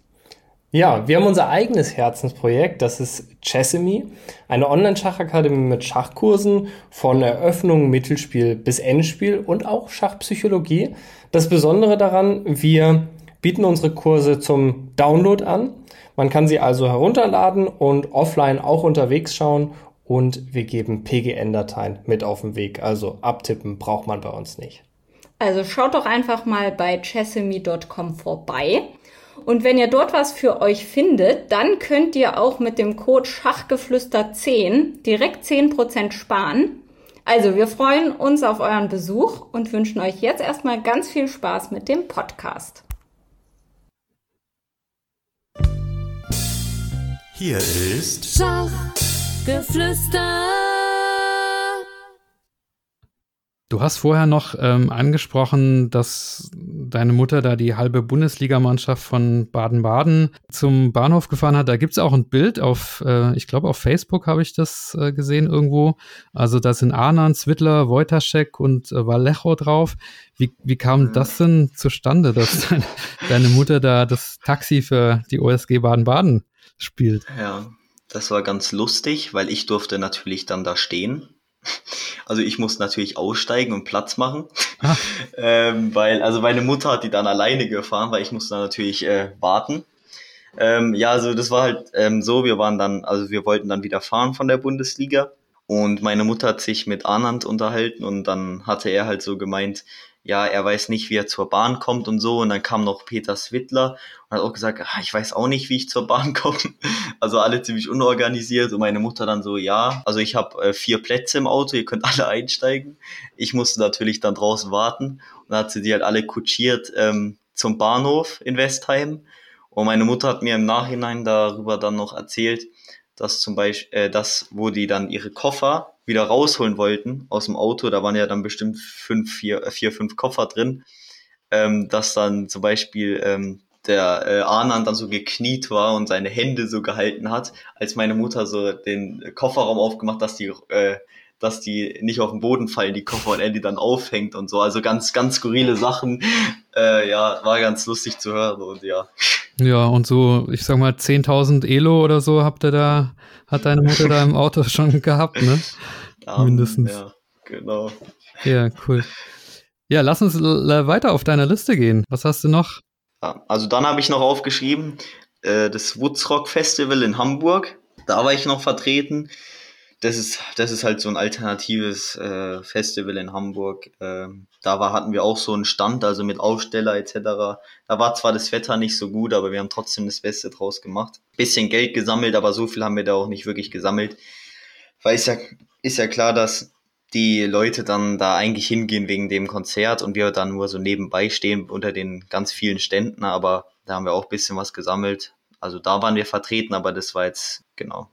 Ja, wir haben unser eigenes Herzensprojekt, das ist Chessemy, eine Online-Schachakademie mit Schachkursen von Eröffnung, Mittelspiel bis Endspiel und auch Schachpsychologie. Das Besondere daran, wir bieten unsere Kurse zum Download an. Man kann sie also herunterladen und offline auch unterwegs schauen und wir geben PGN-Dateien mit auf den Weg. Also abtippen braucht man bei uns nicht. Also schaut doch einfach mal bei chessemy.com vorbei. Und wenn ihr dort was für euch findet, dann könnt ihr auch mit dem Code Schachgeflüster10 direkt 10% sparen. Also wir freuen uns auf euren Besuch und wünschen euch jetzt erstmal ganz viel Spaß mit dem Podcast. Hier ist Schachgeflüster. Du hast vorher noch ähm, angesprochen, dass deine Mutter da die halbe Bundesligamannschaft von Baden-Baden zum Bahnhof gefahren hat. Da gibt es auch ein Bild auf, äh, ich glaube auf Facebook habe ich das äh, gesehen irgendwo. Also da sind Arnan, Zwittler, Wojtaschek und äh, Vallejo drauf. Wie, wie kam mhm. das denn zustande, dass deine, deine Mutter da das Taxi für die OSG Baden-Baden spielt. Ja, das war ganz lustig, weil ich durfte natürlich dann da stehen. Also ich musste natürlich aussteigen und Platz machen, ah. ähm, weil also meine Mutter hat die dann alleine gefahren, weil ich musste dann natürlich äh, warten. Ähm, ja, also das war halt ähm, so, wir waren dann, also wir wollten dann wieder fahren von der Bundesliga und meine Mutter hat sich mit Arnand unterhalten und dann hatte er halt so gemeint, ja, er weiß nicht, wie er zur Bahn kommt und so. Und dann kam noch Peter Swittler und hat auch gesagt, ah, ich weiß auch nicht, wie ich zur Bahn komme. Also alle ziemlich unorganisiert. Und meine Mutter dann so, ja, also ich habe äh, vier Plätze im Auto, ihr könnt alle einsteigen. Ich musste natürlich dann draußen warten. Und dann hat sie die halt alle kutschiert ähm, zum Bahnhof in Westheim. Und meine Mutter hat mir im Nachhinein darüber dann noch erzählt, dass zum Beispiel, äh, das, wo die dann ihre Koffer wieder rausholen wollten aus dem Auto, da waren ja dann bestimmt fünf, vier, äh, vier fünf Koffer drin, ähm, dass dann zum Beispiel ähm, der äh, Arnan dann so gekniet war und seine Hände so gehalten hat, als meine Mutter so den Kofferraum aufgemacht, dass die äh, dass die nicht auf den Boden fallen, die Koffer und er die dann aufhängt und so. Also ganz, ganz skurrile Sachen. Äh, ja, war ganz lustig zu hören und ja. Ja, und so, ich sag mal, 10.000 Elo oder so habt ihr da, hat deine Mutter da im Auto schon gehabt, ne? Um, Mindestens. Ja, genau. Ja, cool. Ja, lass uns weiter auf deiner Liste gehen. Was hast du noch? Ja, also dann habe ich noch aufgeschrieben, äh, das Woodsrock Festival in Hamburg. Da war ich noch vertreten das ist, das ist halt so ein alternatives äh, Festival in Hamburg. Ähm, da war, hatten wir auch so einen Stand, also mit Aussteller etc. Da war zwar das Wetter nicht so gut, aber wir haben trotzdem das Beste draus gemacht. Bisschen Geld gesammelt, aber so viel haben wir da auch nicht wirklich gesammelt. Weil es ja, ist ja klar, dass die Leute dann da eigentlich hingehen wegen dem Konzert und wir dann nur so nebenbei stehen unter den ganz vielen Ständen, aber da haben wir auch bisschen was gesammelt. Also da waren wir vertreten, aber das war jetzt, genau,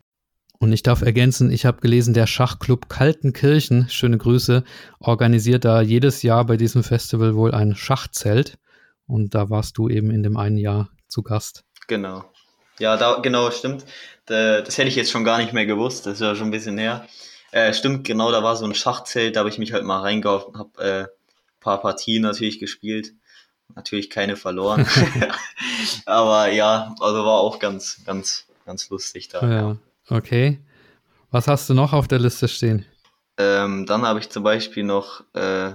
und ich darf ergänzen, ich habe gelesen, der Schachclub Kaltenkirchen, schöne Grüße, organisiert da jedes Jahr bei diesem Festival wohl ein Schachzelt. Und da warst du eben in dem einen Jahr zu Gast. Genau. Ja, da, genau, stimmt. Das hätte ich jetzt schon gar nicht mehr gewusst, das ist ja schon ein bisschen her. Äh, stimmt, genau, da war so ein Schachzelt, da habe ich mich halt mal reingehauen, habe äh, paar Partien natürlich gespielt. Natürlich keine verloren. Aber ja, also war auch ganz, ganz, ganz lustig da. Ja. Okay. Was hast du noch auf der Liste stehen? Ähm, dann habe ich zum Beispiel noch äh,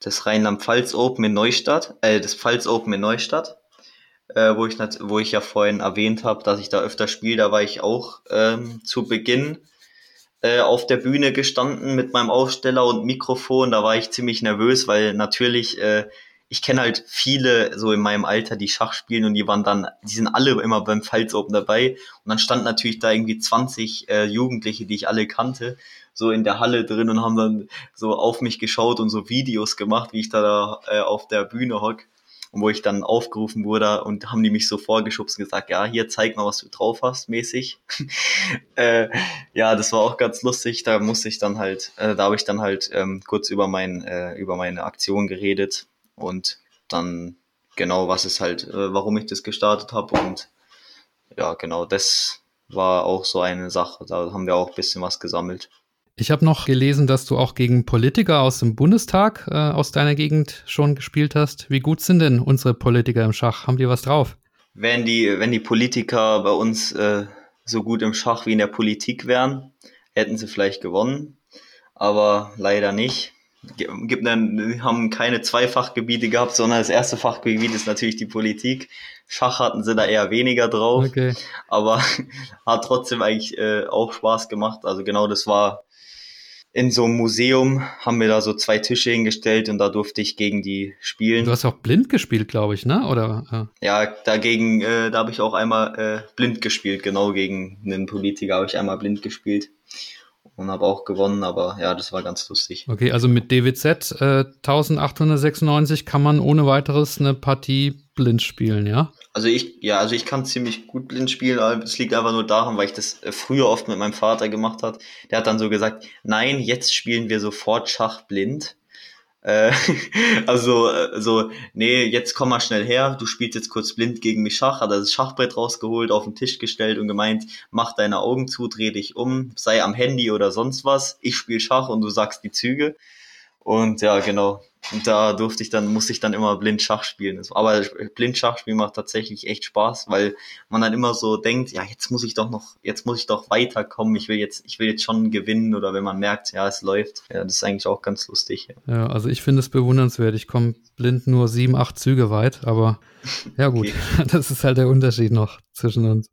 das Rheinland-Pfalz Open in Neustadt, äh, das Pfalz Open in Neustadt, äh, wo, ich wo ich ja vorhin erwähnt habe, dass ich da öfter spiele. Da war ich auch ähm, zu Beginn äh, auf der Bühne gestanden mit meinem Aufsteller und Mikrofon. Da war ich ziemlich nervös, weil natürlich äh, ich kenne halt viele so in meinem Alter, die Schach spielen und die waren dann, die sind alle immer beim Pfalz Open dabei und dann stand natürlich da irgendwie 20 äh, Jugendliche, die ich alle kannte, so in der Halle drin und haben dann so auf mich geschaut und so Videos gemacht, wie ich da äh, auf der Bühne hock und wo ich dann aufgerufen wurde und haben die mich so vorgeschubst und gesagt, ja, hier zeig mal, was du drauf hast, mäßig. äh, ja, das war auch ganz lustig. Da musste ich dann halt, äh, da habe ich dann halt ähm, kurz über mein, äh, über meine Aktion geredet und dann genau, was ist halt, äh, warum ich das gestartet habe und ja, genau, das war auch so eine Sache. Da haben wir auch ein bisschen was gesammelt. Ich habe noch gelesen, dass du auch gegen Politiker aus dem Bundestag äh, aus deiner Gegend schon gespielt hast. Wie gut sind denn unsere Politiker im Schach? Haben die was drauf? Wenn die, wenn die Politiker bei uns äh, so gut im Schach wie in der Politik wären, hätten sie vielleicht gewonnen, aber leider nicht gibt dann, haben keine zwei Fachgebiete gehabt, sondern das erste Fachgebiet ist natürlich die Politik. Schach hatten sie da eher weniger drauf, okay. aber hat trotzdem eigentlich äh, auch Spaß gemacht. Also genau das war in so einem Museum, haben wir da so zwei Tische hingestellt und da durfte ich gegen die spielen. Du hast auch blind gespielt, glaube ich, ne? Oder? Ja, ja dagegen, äh, da habe ich auch einmal äh, blind gespielt, genau gegen einen Politiker habe ich einmal blind gespielt und habe auch gewonnen, aber ja, das war ganz lustig. Okay, also mit DWZ äh, 1896 kann man ohne weiteres eine Partie blind spielen, ja? Also ich, ja, also ich kann ziemlich gut blind spielen, aber es liegt einfach nur daran, weil ich das äh, früher oft mit meinem Vater gemacht hat. Der hat dann so gesagt, nein, jetzt spielen wir sofort Schach blind. Äh, also, äh, so, nee, jetzt komm mal schnell her, du spielst jetzt kurz blind gegen mich Schach, hat er das Schachbrett rausgeholt, auf den Tisch gestellt und gemeint, mach deine Augen zu, dreh dich um, sei am Handy oder sonst was, ich spiel Schach und du sagst die Züge. Und ja, genau. Und da durfte ich dann, musste ich dann immer blind Schach spielen. Aber blind Schachspielen macht tatsächlich echt Spaß, weil man dann immer so denkt, ja, jetzt muss ich doch noch, jetzt muss ich doch weiterkommen. Ich will jetzt, ich will jetzt schon gewinnen oder wenn man merkt, ja, es läuft. Ja, das ist eigentlich auch ganz lustig. Ja, ja also ich finde es bewundernswert. Ich komme blind nur sieben, acht Züge weit, aber ja gut, okay. das ist halt der Unterschied noch zwischen uns.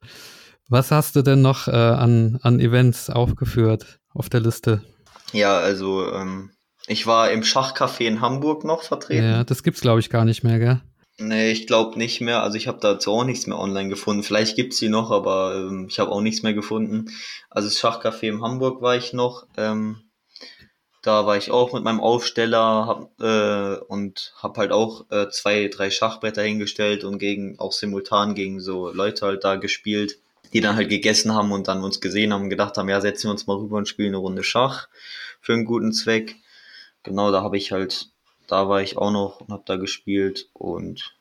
Was hast du denn noch äh, an, an Events aufgeführt auf der Liste? Ja, also ähm, Ich war im Schachcafé in Hamburg noch vertreten. Ja, das gibt's glaube ich gar nicht mehr, gell? Nee, ich glaube nicht mehr. Also ich habe dazu auch nichts mehr online gefunden. Vielleicht gibt's sie noch, aber ähm, ich habe auch nichts mehr gefunden. Also das Schachcafé in Hamburg war ich noch. Ähm, da war ich auch mit meinem Aufsteller hab, äh, und habe halt auch äh, zwei, drei Schachbretter hingestellt und gegen auch simultan gegen so Leute halt da gespielt, die dann halt gegessen haben und dann uns gesehen haben und gedacht haben, ja, setzen wir uns mal rüber und spielen eine Runde Schach für einen guten Zweck. Genau, da habe ich halt da war ich auch noch und habe da gespielt und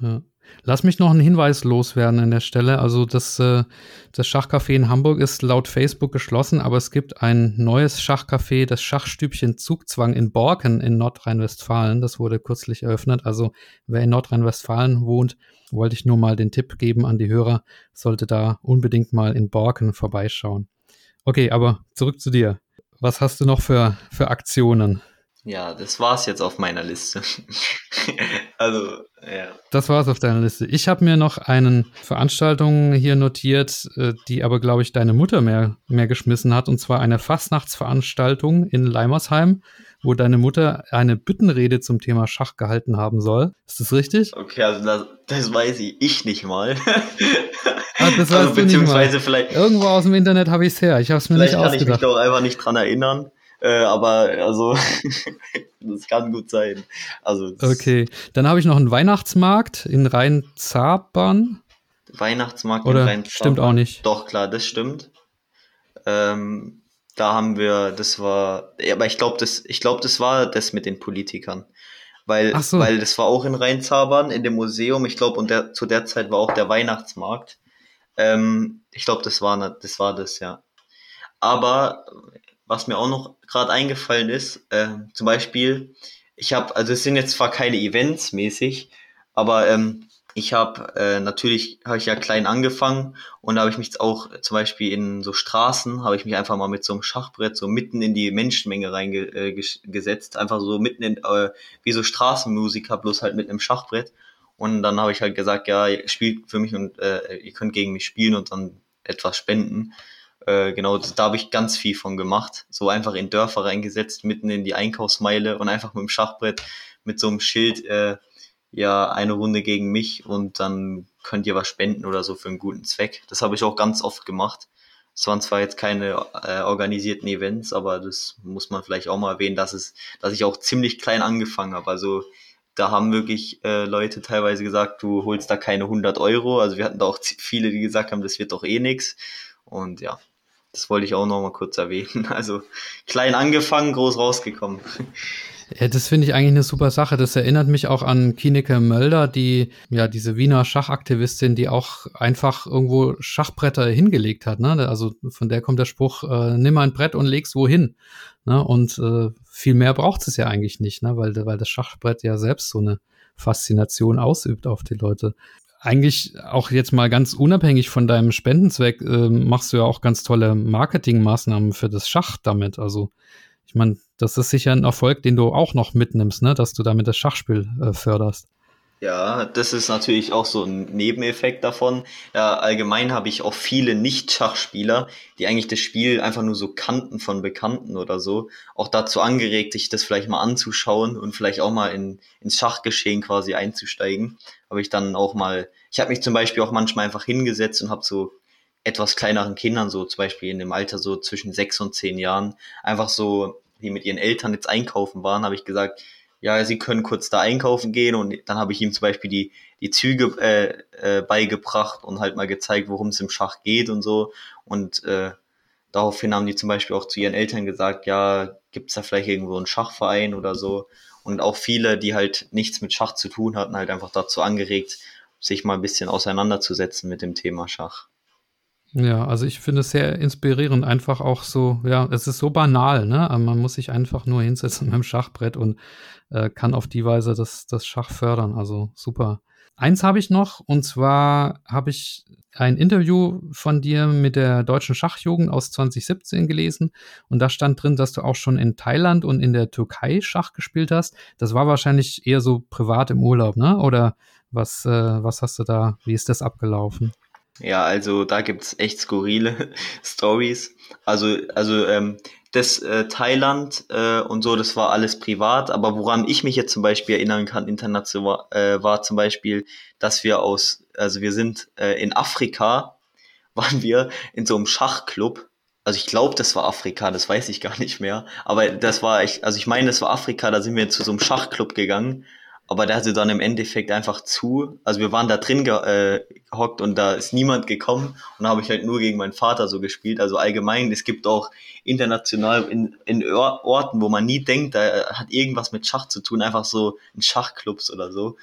ja. Lass mich noch einen Hinweis loswerden an der Stelle. Also das, äh, das Schachcafé in Hamburg ist laut Facebook geschlossen, aber es gibt ein neues Schachcafé, das Schachstübchen Zugzwang in Borken in Nordrhein-Westfalen. Das wurde kürzlich eröffnet. Also wer in Nordrhein-Westfalen wohnt, wollte ich nur mal den Tipp geben an die Hörer, sollte da unbedingt mal in Borken vorbeischauen. Okay, aber zurück zu dir. Was hast du noch für, für Aktionen? Ja, das war's jetzt auf meiner Liste. also, ja. Das war's auf deiner Liste. Ich habe mir noch eine Veranstaltung hier notiert, äh, die aber, glaube ich, deine Mutter mehr, mehr geschmissen hat, und zwar eine Fastnachtsveranstaltung in Leimersheim, wo deine Mutter eine Büttenrede zum Thema Schach gehalten haben soll. Ist das richtig? Okay, also das, das weiß ich, ich nicht mal. Ah, das also, beziehungsweise vielleicht. Irgendwo aus dem Internet habe ich es her. Ich habe es mir nicht ausgedacht. Vielleicht kann ich mich doch einfach nicht dran erinnern. Äh, aber also, das kann gut sein. Also, okay, dann habe ich noch einen Weihnachtsmarkt in Rhein-Zabern. Weihnachtsmarkt Oder in rhein Stimmt auch nicht. Doch, klar, das stimmt. Ähm, da haben wir, das war, ja, aber ich glaube, das, ich glaube, das war das mit den Politikern. Weil, so. weil das war auch in Rheinzabern in dem Museum, ich glaube, und der, zu der Zeit war auch der Weihnachtsmarkt. Ähm, ich glaube, das war, das war das, ja. Aber was mir auch noch gerade eingefallen ist, äh, zum Beispiel, ich habe, also es sind jetzt zwar keine Events mäßig, aber ähm, ich habe äh, natürlich habe ich ja klein angefangen und da habe ich mich auch zum Beispiel in so Straßen habe ich mich einfach mal mit so einem Schachbrett so mitten in die Menschenmenge reingesetzt, äh, einfach so mitten in äh, wie so Straßenmusiker bloß halt mit einem Schachbrett. Und dann habe ich halt gesagt, ja, spielt für mich und äh, ihr könnt gegen mich spielen und dann etwas spenden äh, genau, da habe ich ganz viel von gemacht. So einfach in Dörfer reingesetzt, mitten in die Einkaufsmeile und einfach mit dem Schachbrett, mit so einem Schild, äh, ja, eine Runde gegen mich und dann könnt ihr was spenden oder so für einen guten Zweck. Das habe ich auch ganz oft gemacht. Es waren zwar jetzt keine äh, organisierten Events, aber das muss man vielleicht auch mal erwähnen, dass es, dass ich auch ziemlich klein angefangen habe. Also da haben wirklich äh, Leute teilweise gesagt, du holst da keine 100 Euro. Also wir hatten da auch viele, die gesagt haben, das wird doch eh nix. Und ja, das wollte ich auch noch mal kurz erwähnen. Also klein angefangen, groß rausgekommen. Ja, das finde ich eigentlich eine super Sache. Das erinnert mich auch an Kineke Mölder, die, ja, diese Wiener Schachaktivistin, die auch einfach irgendwo Schachbretter hingelegt hat. Ne? Also von der kommt der Spruch, äh, nimm ein Brett und leg's wohin. Ne? Und äh, viel mehr braucht es ja eigentlich nicht, ne? weil, weil das Schachbrett ja selbst so eine Faszination ausübt auf die Leute eigentlich auch jetzt mal ganz unabhängig von deinem Spendenzweck äh, machst du ja auch ganz tolle Marketingmaßnahmen für das Schach damit. Also ich meine, das ist sicher ein Erfolg, den du auch noch mitnimmst, ne? dass du damit das Schachspiel äh, förderst. Ja, das ist natürlich auch so ein Nebeneffekt davon. Ja, allgemein habe ich auch viele Nicht-Schachspieler, die eigentlich das Spiel einfach nur so kannten von Bekannten oder so, auch dazu angeregt, sich das vielleicht mal anzuschauen und vielleicht auch mal in, ins Schachgeschehen quasi einzusteigen. Habe ich dann auch mal, ich habe mich zum Beispiel auch manchmal einfach hingesetzt und habe so etwas kleineren Kindern, so zum Beispiel in dem Alter so zwischen sechs und zehn Jahren, einfach so, die mit ihren Eltern jetzt einkaufen waren, habe ich gesagt, ja, sie können kurz da einkaufen gehen und dann habe ich ihm zum Beispiel die, die Züge äh, äh, beigebracht und halt mal gezeigt, worum es im Schach geht und so. Und äh, daraufhin haben die zum Beispiel auch zu ihren Eltern gesagt, ja, gibt's da vielleicht irgendwo einen Schachverein oder so. Und auch viele, die halt nichts mit Schach zu tun hatten, halt einfach dazu angeregt, sich mal ein bisschen auseinanderzusetzen mit dem Thema Schach. Ja, also ich finde es sehr inspirierend, einfach auch so, ja, es ist so banal, ne? man muss sich einfach nur hinsetzen mit dem Schachbrett und äh, kann auf die Weise das, das Schach fördern. Also super. Eins habe ich noch, und zwar habe ich ein Interview von dir mit der deutschen Schachjugend aus 2017 gelesen und da stand drin, dass du auch schon in Thailand und in der Türkei Schach gespielt hast. Das war wahrscheinlich eher so privat im Urlaub, ne? Oder was, äh, was hast du da, wie ist das abgelaufen? Ja, also da gibt's echt skurrile Stories. Also, also ähm, das äh, Thailand äh, und so, das war alles privat. Aber woran ich mich jetzt zum Beispiel erinnern kann, international, äh, war zum Beispiel, dass wir aus, also wir sind äh, in Afrika, waren wir in so einem Schachclub. Also ich glaube, das war Afrika, das weiß ich gar nicht mehr. Aber das war, ich, also ich meine, das war Afrika, da sind wir zu so einem Schachclub gegangen aber der hatte dann im Endeffekt einfach zu. Also wir waren da drin äh, gehockt und da ist niemand gekommen und da habe ich halt nur gegen meinen Vater so gespielt. Also allgemein, es gibt auch international in, in Orten, wo man nie denkt, da hat irgendwas mit Schach zu tun, einfach so in Schachclubs oder so.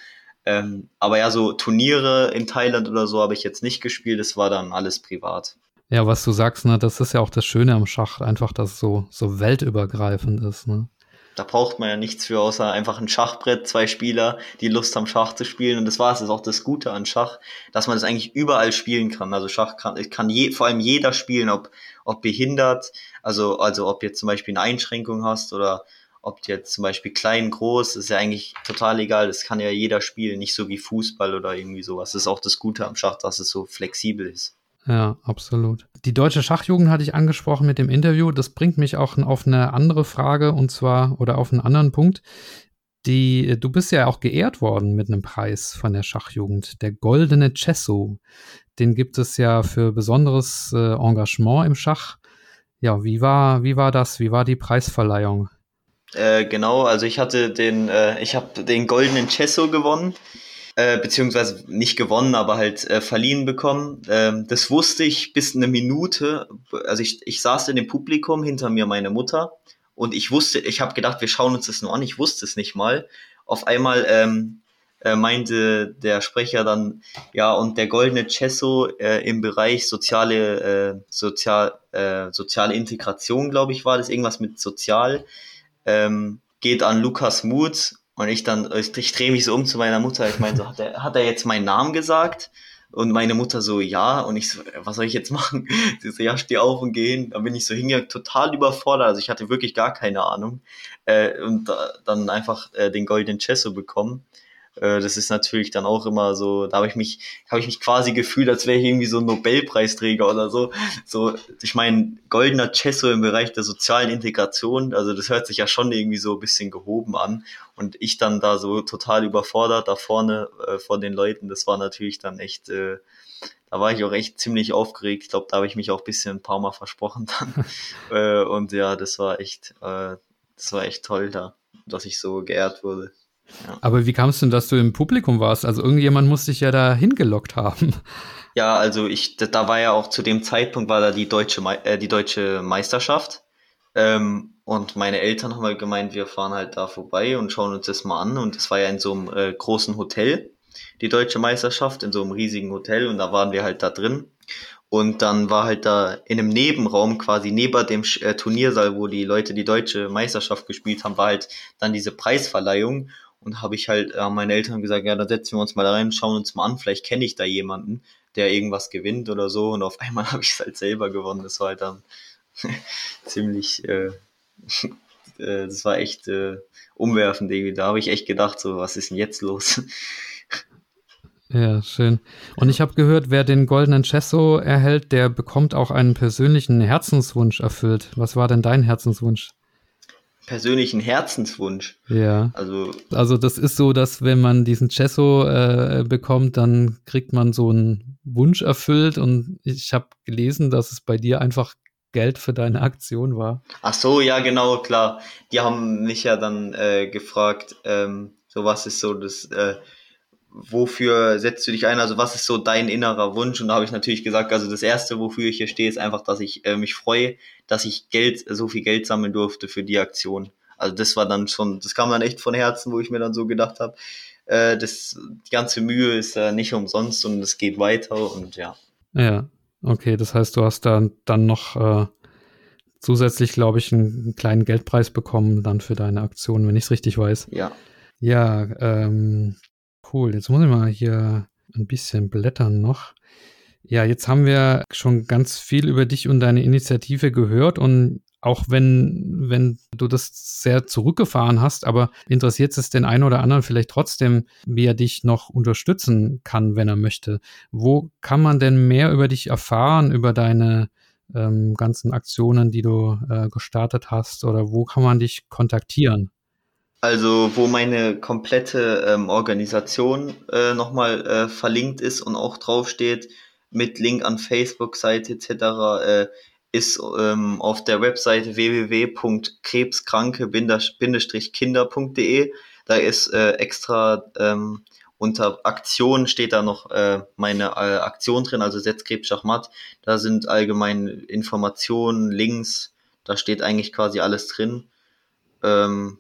Ähm, aber ja, so Turniere in Thailand oder so habe ich jetzt nicht gespielt, das war dann alles privat. Ja, was du sagst, ne, das ist ja auch das Schöne am Schach, einfach, dass es so, so weltübergreifend ist, ne? Da braucht man ja nichts für, außer einfach ein Schachbrett, zwei Spieler, die Lust haben, Schach zu spielen. Und das war es. Das ist auch das Gute an Schach, dass man das eigentlich überall spielen kann. Also Schach kann, kann je, vor allem jeder spielen, ob, ob behindert, also, also ob jetzt zum Beispiel eine Einschränkung hast oder ob jetzt zum Beispiel klein, groß, ist ja eigentlich total egal. Das kann ja jeder spielen, nicht so wie Fußball oder irgendwie sowas. Das ist auch das Gute am Schach, dass es so flexibel ist. Ja, absolut. Die deutsche Schachjugend hatte ich angesprochen mit dem Interview. Das bringt mich auch auf eine andere Frage und zwar oder auf einen anderen Punkt. Die, du bist ja auch geehrt worden mit einem Preis von der Schachjugend, der Goldene Cesso. Den gibt es ja für besonderes äh, Engagement im Schach. Ja, wie war, wie war das? Wie war die Preisverleihung? Äh, genau, also ich hatte den, äh, ich habe den Goldenen Cesso gewonnen äh, beziehungsweise nicht gewonnen, aber halt äh, verliehen bekommen. Ähm, das wusste ich bis eine Minute. Also ich, ich saß in dem Publikum, hinter mir meine Mutter und ich wusste, ich habe gedacht, wir schauen uns das nur an, ich wusste es nicht mal. Auf einmal ähm, äh, meinte der Sprecher dann, ja, und der goldene Cesso äh, im Bereich soziale, äh, sozial, äh, soziale Integration, glaube ich, war das, irgendwas mit sozial, ähm, geht an Lukas Muth und ich dann, ich, ich drehe mich so um zu meiner Mutter. Ich meine, so, hat er, hat er jetzt meinen Namen gesagt? Und meine Mutter so, ja. Und ich so, was soll ich jetzt machen? Sie so, ja, steh auf und gehen. Da bin ich so hingegangen, total überfordert. Also ich hatte wirklich gar keine Ahnung. Äh, und äh, dann einfach äh, den goldenen Cesso bekommen. Äh, das ist natürlich dann auch immer so, da habe ich mich, habe ich mich quasi gefühlt, als wäre ich irgendwie so ein Nobelpreisträger oder so. So, ich meine, goldener Cesso im Bereich der sozialen Integration, also das hört sich ja schon irgendwie so ein bisschen gehoben an. Und ich dann da so total überfordert da vorne äh, vor den Leuten, das war natürlich dann echt, äh, da war ich auch echt ziemlich aufgeregt. Ich glaube, da habe ich mich auch ein bisschen ein paar Mal versprochen dann. äh, und ja, das war echt, äh, das war echt toll da, dass ich so geehrt wurde. Ja. Aber wie kam es denn, dass du im Publikum warst? Also irgendjemand muss dich ja da hingelockt haben. Ja, also ich, da war ja auch zu dem Zeitpunkt war da die deutsche, äh, die deutsche Meisterschaft. Ähm, und meine Eltern haben halt gemeint, wir fahren halt da vorbei und schauen uns das mal an. Und es war ja in so einem äh, großen Hotel, die deutsche Meisterschaft, in so einem riesigen Hotel. Und da waren wir halt da drin. Und dann war halt da in einem Nebenraum quasi neben dem äh, Turniersaal, wo die Leute die deutsche Meisterschaft gespielt haben, war halt dann diese Preisverleihung. Und habe ich halt äh, meinen Eltern gesagt, ja, dann setzen wir uns mal rein, schauen uns mal an, vielleicht kenne ich da jemanden, der irgendwas gewinnt oder so. Und auf einmal habe ich es halt selber gewonnen. Das war halt dann ziemlich, äh, äh, das war echt äh, umwerfend irgendwie. Da habe ich echt gedacht, so, was ist denn jetzt los? Ja, schön. Und ich habe gehört, wer den goldenen Cesso erhält, der bekommt auch einen persönlichen Herzenswunsch erfüllt. Was war denn dein Herzenswunsch? Persönlichen Herzenswunsch. Ja. Also, also das ist so, dass wenn man diesen Cesso äh, bekommt, dann kriegt man so einen Wunsch erfüllt und ich habe gelesen, dass es bei dir einfach Geld für deine Aktion war. Ach so, ja genau, klar. Die haben mich ja dann äh, gefragt, ähm, so was ist so das äh, wofür setzt du dich ein? Also was ist so dein innerer Wunsch? Und da habe ich natürlich gesagt, also das Erste, wofür ich hier stehe, ist einfach, dass ich äh, mich freue, dass ich Geld, so viel Geld sammeln durfte für die Aktion. Also das war dann schon, das kam dann echt von Herzen, wo ich mir dann so gedacht habe, äh, das, die ganze Mühe ist äh, nicht umsonst und es geht weiter und ja. Ja, okay, das heißt, du hast da dann noch äh, zusätzlich, glaube ich, einen, einen kleinen Geldpreis bekommen dann für deine Aktion, wenn ich es richtig weiß. Ja. Ja, ähm, Cool, jetzt muss ich mal hier ein bisschen blättern noch. Ja, jetzt haben wir schon ganz viel über dich und deine Initiative gehört und auch wenn, wenn du das sehr zurückgefahren hast, aber interessiert es den einen oder anderen vielleicht trotzdem, wie er dich noch unterstützen kann, wenn er möchte. Wo kann man denn mehr über dich erfahren, über deine ähm, ganzen Aktionen, die du äh, gestartet hast? Oder wo kann man dich kontaktieren? Also, wo meine komplette ähm, Organisation äh, nochmal äh, verlinkt ist und auch draufsteht, mit Link an Facebook-Seite etc., äh, ist ähm, auf der Webseite www.krebskranke-kinder.de. Da ist äh, extra ähm, unter Aktionen steht da noch äh, meine äh, Aktion drin, also Setz Krebs Schachmatt. Da sind allgemein Informationen, Links, da steht eigentlich quasi alles drin. Ähm,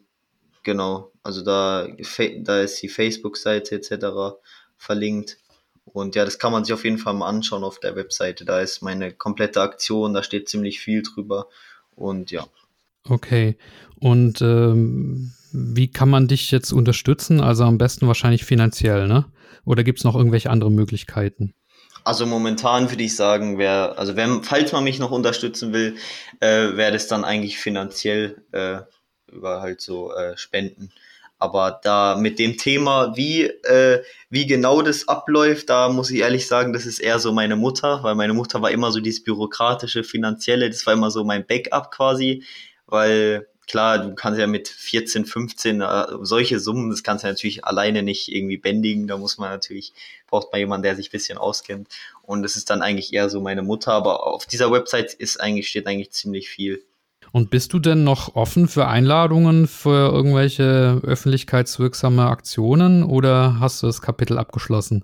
genau, also da, da ist die Facebook-Seite etc. verlinkt. Und ja, das kann man sich auf jeden Fall mal anschauen auf der Webseite. Da ist meine komplette Aktion, da steht ziemlich viel drüber. Und ja. Okay. Und ähm, wie kann man dich jetzt unterstützen? Also am besten wahrscheinlich finanziell, ne? Oder gibt es noch irgendwelche andere Möglichkeiten? Also momentan würde ich sagen, wer, also wenn, falls man mich noch unterstützen will, äh, wäre das dann eigentlich finanziell äh, über halt so äh, Spenden. Aber da mit dem Thema, wie, äh, wie genau das abläuft, da muss ich ehrlich sagen, das ist eher so meine Mutter, weil meine Mutter war immer so dieses bürokratische, finanzielle, das war immer so mein Backup quasi, weil klar, du kannst ja mit 14, 15 äh, solche Summen, das kannst du natürlich alleine nicht irgendwie bändigen, da muss man natürlich, braucht man jemanden, der sich bisschen auskennt und das ist dann eigentlich eher so meine Mutter, aber auf dieser Website ist eigentlich, steht eigentlich ziemlich viel. Und bist du denn noch offen für Einladungen für irgendwelche öffentlichkeitswirksame Aktionen oder hast du das Kapitel abgeschlossen?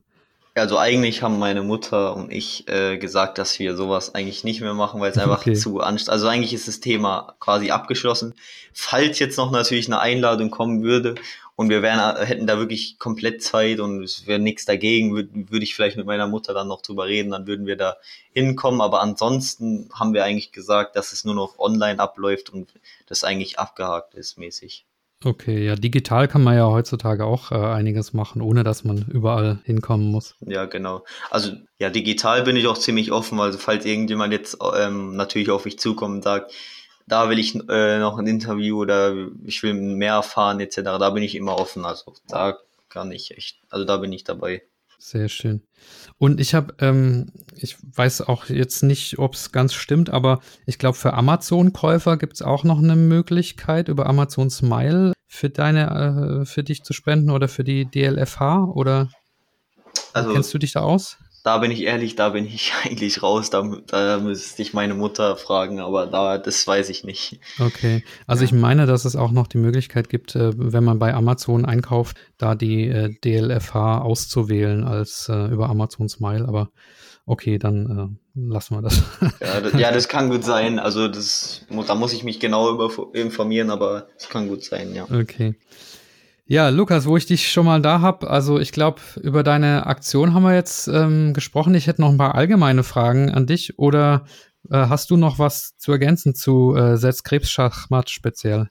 Also eigentlich haben meine Mutter und ich äh, gesagt, dass wir sowas eigentlich nicht mehr machen, weil es einfach okay. zu anstrengend Also eigentlich ist das Thema quasi abgeschlossen. Falls jetzt noch natürlich eine Einladung kommen würde und wir wären, hätten da wirklich komplett Zeit und es wäre nichts dagegen, würde würd ich vielleicht mit meiner Mutter dann noch drüber reden, dann würden wir da hinkommen. Aber ansonsten haben wir eigentlich gesagt, dass es nur noch online abläuft und das eigentlich abgehakt ist mäßig. Okay, ja, digital kann man ja heutzutage auch äh, einiges machen, ohne dass man überall hinkommen muss. Ja, genau. Also ja, digital bin ich auch ziemlich offen. Also falls irgendjemand jetzt ähm, natürlich auf mich zukommt und sagt, da will ich äh, noch ein Interview oder ich will mehr erfahren etc., da bin ich immer offen. Also da kann ich echt, also da bin ich dabei. Sehr schön. Und ich habe, ähm, ich weiß auch jetzt nicht, ob es ganz stimmt, aber ich glaube, für Amazon-Käufer gibt es auch noch eine Möglichkeit, über Amazon Smile für deine, äh, für dich zu spenden oder für die DLFH oder also, kennst du dich da aus? da bin ich ehrlich, da bin ich eigentlich raus. Da, da müsste ich meine Mutter fragen, aber da, das weiß ich nicht. Okay. Also ja. ich meine, dass es auch noch die Möglichkeit gibt, äh, wenn man bei Amazon einkauft, da die äh, DLFH auszuwählen als äh, über Amazon Smile, aber okay, dann äh, lassen wir das. ja, das. ja, das kann gut sein. Also das, da muss ich mich genau informieren, aber es kann gut sein, ja. Okay. Ja, Lukas, wo ich dich schon mal da habe, also ich glaube, über deine Aktion haben wir jetzt ähm, gesprochen. Ich hätte noch ein paar allgemeine Fragen an dich oder äh, hast du noch was zu ergänzen zu äh, Selbstkrebsschachmatt speziell?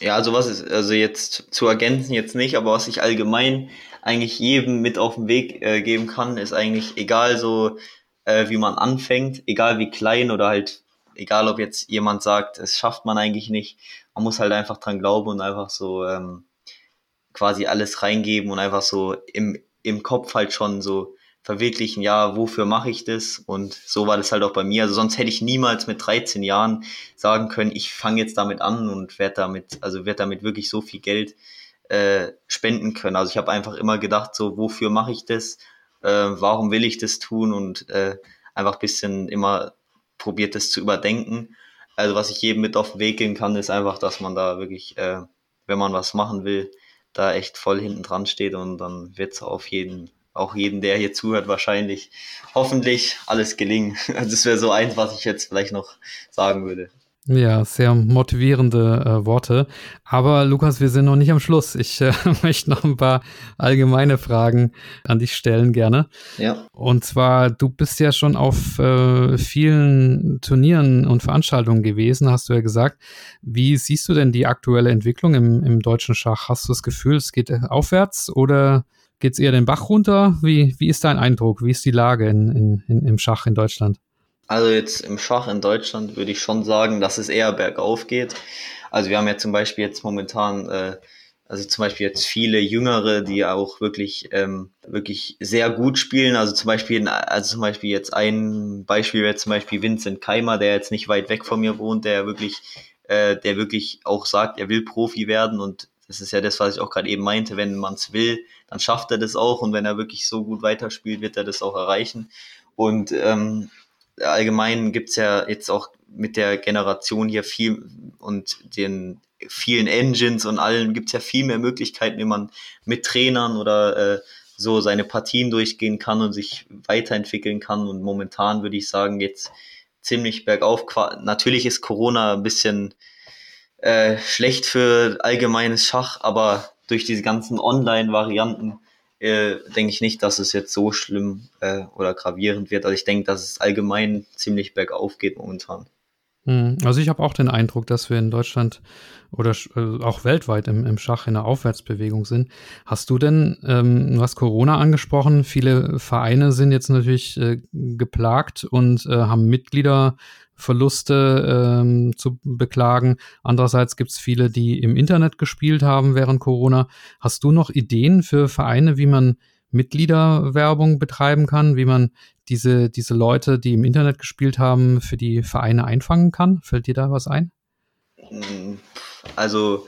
Ja, also was ist, also jetzt zu ergänzen jetzt nicht, aber was ich allgemein eigentlich jedem mit auf den Weg äh, geben kann, ist eigentlich egal so, äh, wie man anfängt, egal wie klein oder halt, egal ob jetzt jemand sagt, es schafft man eigentlich nicht, man muss halt einfach dran glauben und einfach so, ähm, quasi alles reingeben und einfach so im, im Kopf halt schon so verwirklichen, ja, wofür mache ich das? Und so war das halt auch bei mir. Also sonst hätte ich niemals mit 13 Jahren sagen können, ich fange jetzt damit an und werde damit, also werde damit wirklich so viel Geld äh, spenden können. Also ich habe einfach immer gedacht, so, wofür mache ich das? Äh, warum will ich das tun? Und äh, einfach bisschen immer probiert, das zu überdenken. Also was ich jedem mit auf den Weg gehen kann, ist einfach, dass man da wirklich, äh, wenn man was machen will, da echt voll hinten dran steht und dann wird es auf jeden, auch jeden, der hier zuhört, wahrscheinlich hoffentlich alles gelingen. Das wäre so eins, was ich jetzt vielleicht noch sagen würde. Ja, sehr motivierende äh, Worte. Aber Lukas, wir sind noch nicht am Schluss. Ich äh, möchte noch ein paar allgemeine Fragen an dich stellen gerne. Ja. Und zwar, du bist ja schon auf äh, vielen Turnieren und Veranstaltungen gewesen, hast du ja gesagt. Wie siehst du denn die aktuelle Entwicklung im, im deutschen Schach? Hast du das Gefühl, es geht aufwärts oder geht es eher den Bach runter? Wie, wie ist dein Eindruck? Wie ist die Lage in, in, in, im Schach in Deutschland? Also jetzt im Schach in Deutschland würde ich schon sagen, dass es eher bergauf geht. Also wir haben ja zum Beispiel jetzt momentan äh, also zum Beispiel jetzt viele Jüngere, die auch wirklich, ähm, wirklich sehr gut spielen. Also zum Beispiel, also zum Beispiel jetzt ein Beispiel wäre zum Beispiel Vincent Keimer, der jetzt nicht weit weg von mir wohnt, der wirklich, äh, der wirklich auch sagt, er will Profi werden und das ist ja das, was ich auch gerade eben meinte, wenn man es will, dann schafft er das auch und wenn er wirklich so gut weiterspielt, wird er das auch erreichen. Und ähm, allgemein gibt's ja jetzt auch mit der Generation hier viel und den vielen Engines und allen gibt's ja viel mehr Möglichkeiten, wie man mit Trainern oder äh, so seine Partien durchgehen kann und sich weiterentwickeln kann. Und momentan würde ich sagen, jetzt ziemlich bergauf. Natürlich ist Corona ein bisschen äh, schlecht für allgemeines Schach, aber durch diese ganzen Online-Varianten äh, denke ich nicht, dass es jetzt so schlimm äh, oder gravierend wird. Also ich denke, dass es allgemein ziemlich bergauf geht momentan. Hm, also ich habe auch den Eindruck, dass wir in Deutschland oder äh, auch weltweit im, im Schach in einer Aufwärtsbewegung sind. Hast du denn, ähm, du hast Corona angesprochen, viele Vereine sind jetzt natürlich äh, geplagt und äh, haben Mitgliederverluste ähm, zu beklagen. Andererseits gibt es viele, die im Internet gespielt haben während Corona. Hast du noch Ideen für Vereine, wie man Mitgliederwerbung betreiben kann, wie man diese, diese Leute, die im Internet gespielt haben, für die Vereine einfangen kann? Fällt dir da was ein? Also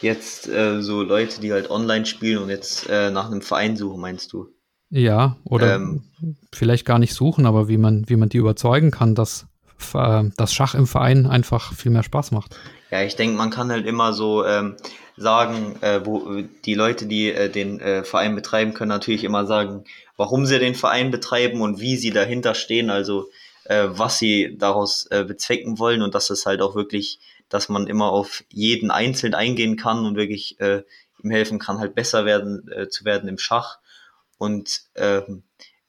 jetzt äh, so Leute, die halt online spielen und jetzt äh, nach einem Verein suchen, meinst du? Ja, oder ähm, vielleicht gar nicht suchen, aber wie man, wie man die überzeugen kann, dass das Schach im Verein einfach viel mehr Spaß macht. Ja, ich denke, man kann halt immer so ähm, sagen, äh, wo die Leute, die äh, den äh, Verein betreiben, können natürlich immer sagen, warum sie den Verein betreiben und wie sie dahinter stehen, also äh, was sie daraus äh, bezwecken wollen und dass es halt auch wirklich, dass man immer auf jeden einzeln eingehen kann und wirklich äh, ihm helfen kann, halt besser werden äh, zu werden im Schach. Und äh,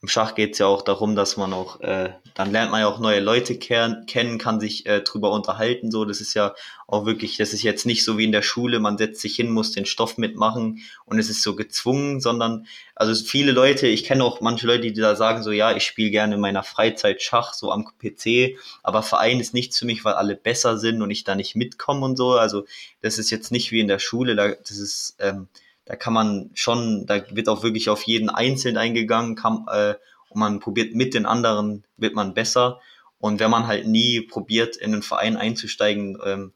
im Schach geht es ja auch darum, dass man auch, äh, dann lernt man ja auch neue Leute kennen, kann sich äh, drüber unterhalten. So, das ist ja auch wirklich, das ist jetzt nicht so wie in der Schule, man setzt sich hin, muss den Stoff mitmachen und es ist so gezwungen, sondern also viele Leute, ich kenne auch manche Leute, die da sagen so, ja, ich spiele gerne in meiner Freizeit Schach, so am PC, aber Verein ist nichts für mich, weil alle besser sind und ich da nicht mitkomme und so. Also das ist jetzt nicht wie in der Schule, da, das ist ähm, da kann man schon, da wird auch wirklich auf jeden Einzelnen eingegangen, kann, äh, und man probiert mit den anderen, wird man besser. Und wenn man halt nie probiert, in einen Verein einzusteigen, ähm,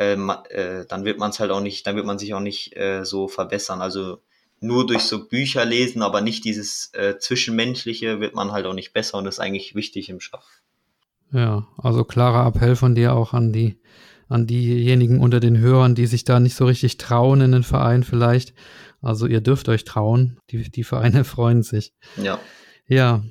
äh, äh, dann wird man es halt auch nicht, dann wird man sich auch nicht äh, so verbessern. Also nur durch so Bücher lesen, aber nicht dieses äh, Zwischenmenschliche, wird man halt auch nicht besser und das ist eigentlich wichtig im Schach. Ja, also klarer Appell von dir auch an die an diejenigen unter den Hörern, die sich da nicht so richtig trauen in den Verein vielleicht. Also ihr dürft euch trauen. Die, die Vereine freuen sich. Ja. Ja.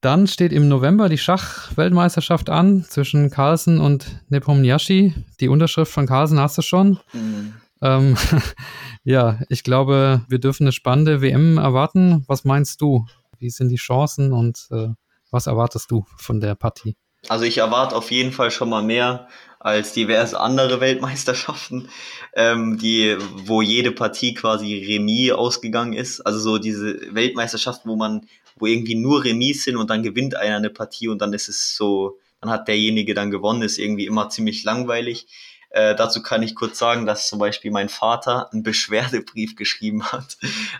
Dann steht im November die Schachweltmeisterschaft an zwischen Carlsen und Nepomniachtchi. Die Unterschrift von Carlsen hast du schon. Mhm. Ähm, ja, ich glaube, wir dürfen eine spannende WM erwarten. Was meinst du? Wie sind die Chancen und äh, was erwartest du von der Partie? Also ich erwarte auf jeden Fall schon mal mehr als diverse andere Weltmeisterschaften, ähm, die, wo jede Partie quasi Remis ausgegangen ist. Also so diese Weltmeisterschaften, wo man, wo irgendwie nur Remis sind und dann gewinnt einer eine Partie und dann ist es so, dann hat derjenige dann gewonnen, ist irgendwie immer ziemlich langweilig. Äh, dazu kann ich kurz sagen, dass zum Beispiel mein Vater einen Beschwerdebrief geschrieben hat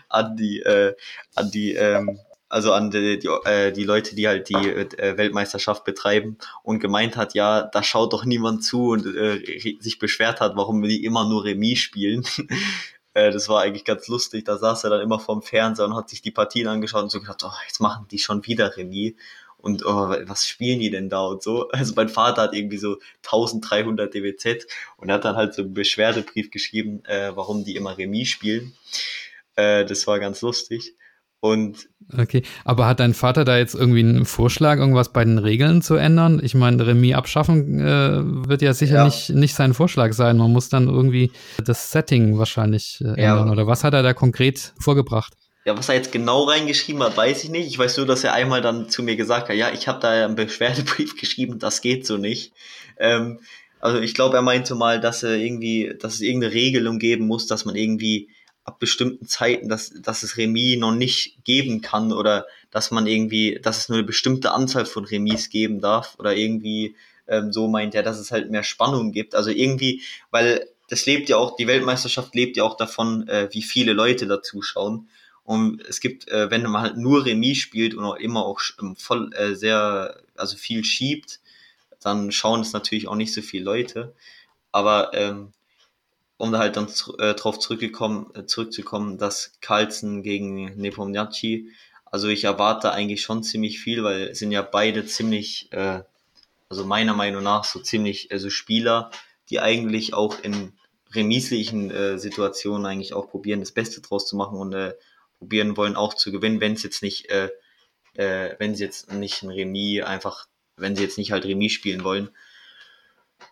an die, äh, an die ähm, also an die, die, äh, die Leute, die halt die äh, Weltmeisterschaft betreiben und gemeint hat, ja, da schaut doch niemand zu und äh, sich beschwert hat, warum die immer nur Remis spielen. äh, das war eigentlich ganz lustig. Da saß er dann immer vorm Fernseher und hat sich die Partien angeschaut und so gedacht, oh, jetzt machen die schon wieder Remis. Und oh, was spielen die denn da und so? Also mein Vater hat irgendwie so 1300 DWZ und hat dann halt so einen Beschwerdebrief geschrieben, äh, warum die immer Remis spielen. Äh, das war ganz lustig. Und okay, aber hat dein Vater da jetzt irgendwie einen Vorschlag, irgendwas bei den Regeln zu ändern? Ich meine, Remis abschaffen äh, wird ja sicher ja. Nicht, nicht sein Vorschlag sein. Man muss dann irgendwie das Setting wahrscheinlich äh, ändern. Ja. Oder was hat er da konkret vorgebracht? Ja, was er jetzt genau reingeschrieben hat, weiß ich nicht. Ich weiß nur, dass er einmal dann zu mir gesagt hat, ja, ich habe da einen Beschwerdebrief geschrieben, das geht so nicht. Ähm, also ich glaube, er meinte mal, dass er irgendwie, dass es irgendeine Regelung geben muss, dass man irgendwie ab bestimmten Zeiten, dass, dass es Remis noch nicht geben kann oder dass man irgendwie, dass es nur eine bestimmte Anzahl von Remis geben darf oder irgendwie ähm, so meint er, dass es halt mehr Spannung gibt. Also irgendwie, weil das lebt ja auch, die Weltmeisterschaft lebt ja auch davon, äh, wie viele Leute da zuschauen. Und es gibt, äh, wenn man halt nur Remis spielt und auch immer auch ähm, voll äh, sehr, also viel schiebt, dann schauen es natürlich auch nicht so viele Leute. Aber ähm, um da halt dann äh, drauf zurückgekommen, äh, zurückzukommen, dass Carlsen gegen Nepomniachtchi, also ich erwarte eigentlich schon ziemlich viel, weil es sind ja beide ziemlich, äh, also meiner Meinung nach so ziemlich also Spieler, die eigentlich auch in remislichen äh, Situationen eigentlich auch probieren, das Beste draus zu machen und äh, probieren wollen auch zu gewinnen, wenn es jetzt nicht, äh, äh, wenn sie jetzt nicht ein Remis einfach, wenn sie jetzt nicht halt Remis spielen wollen.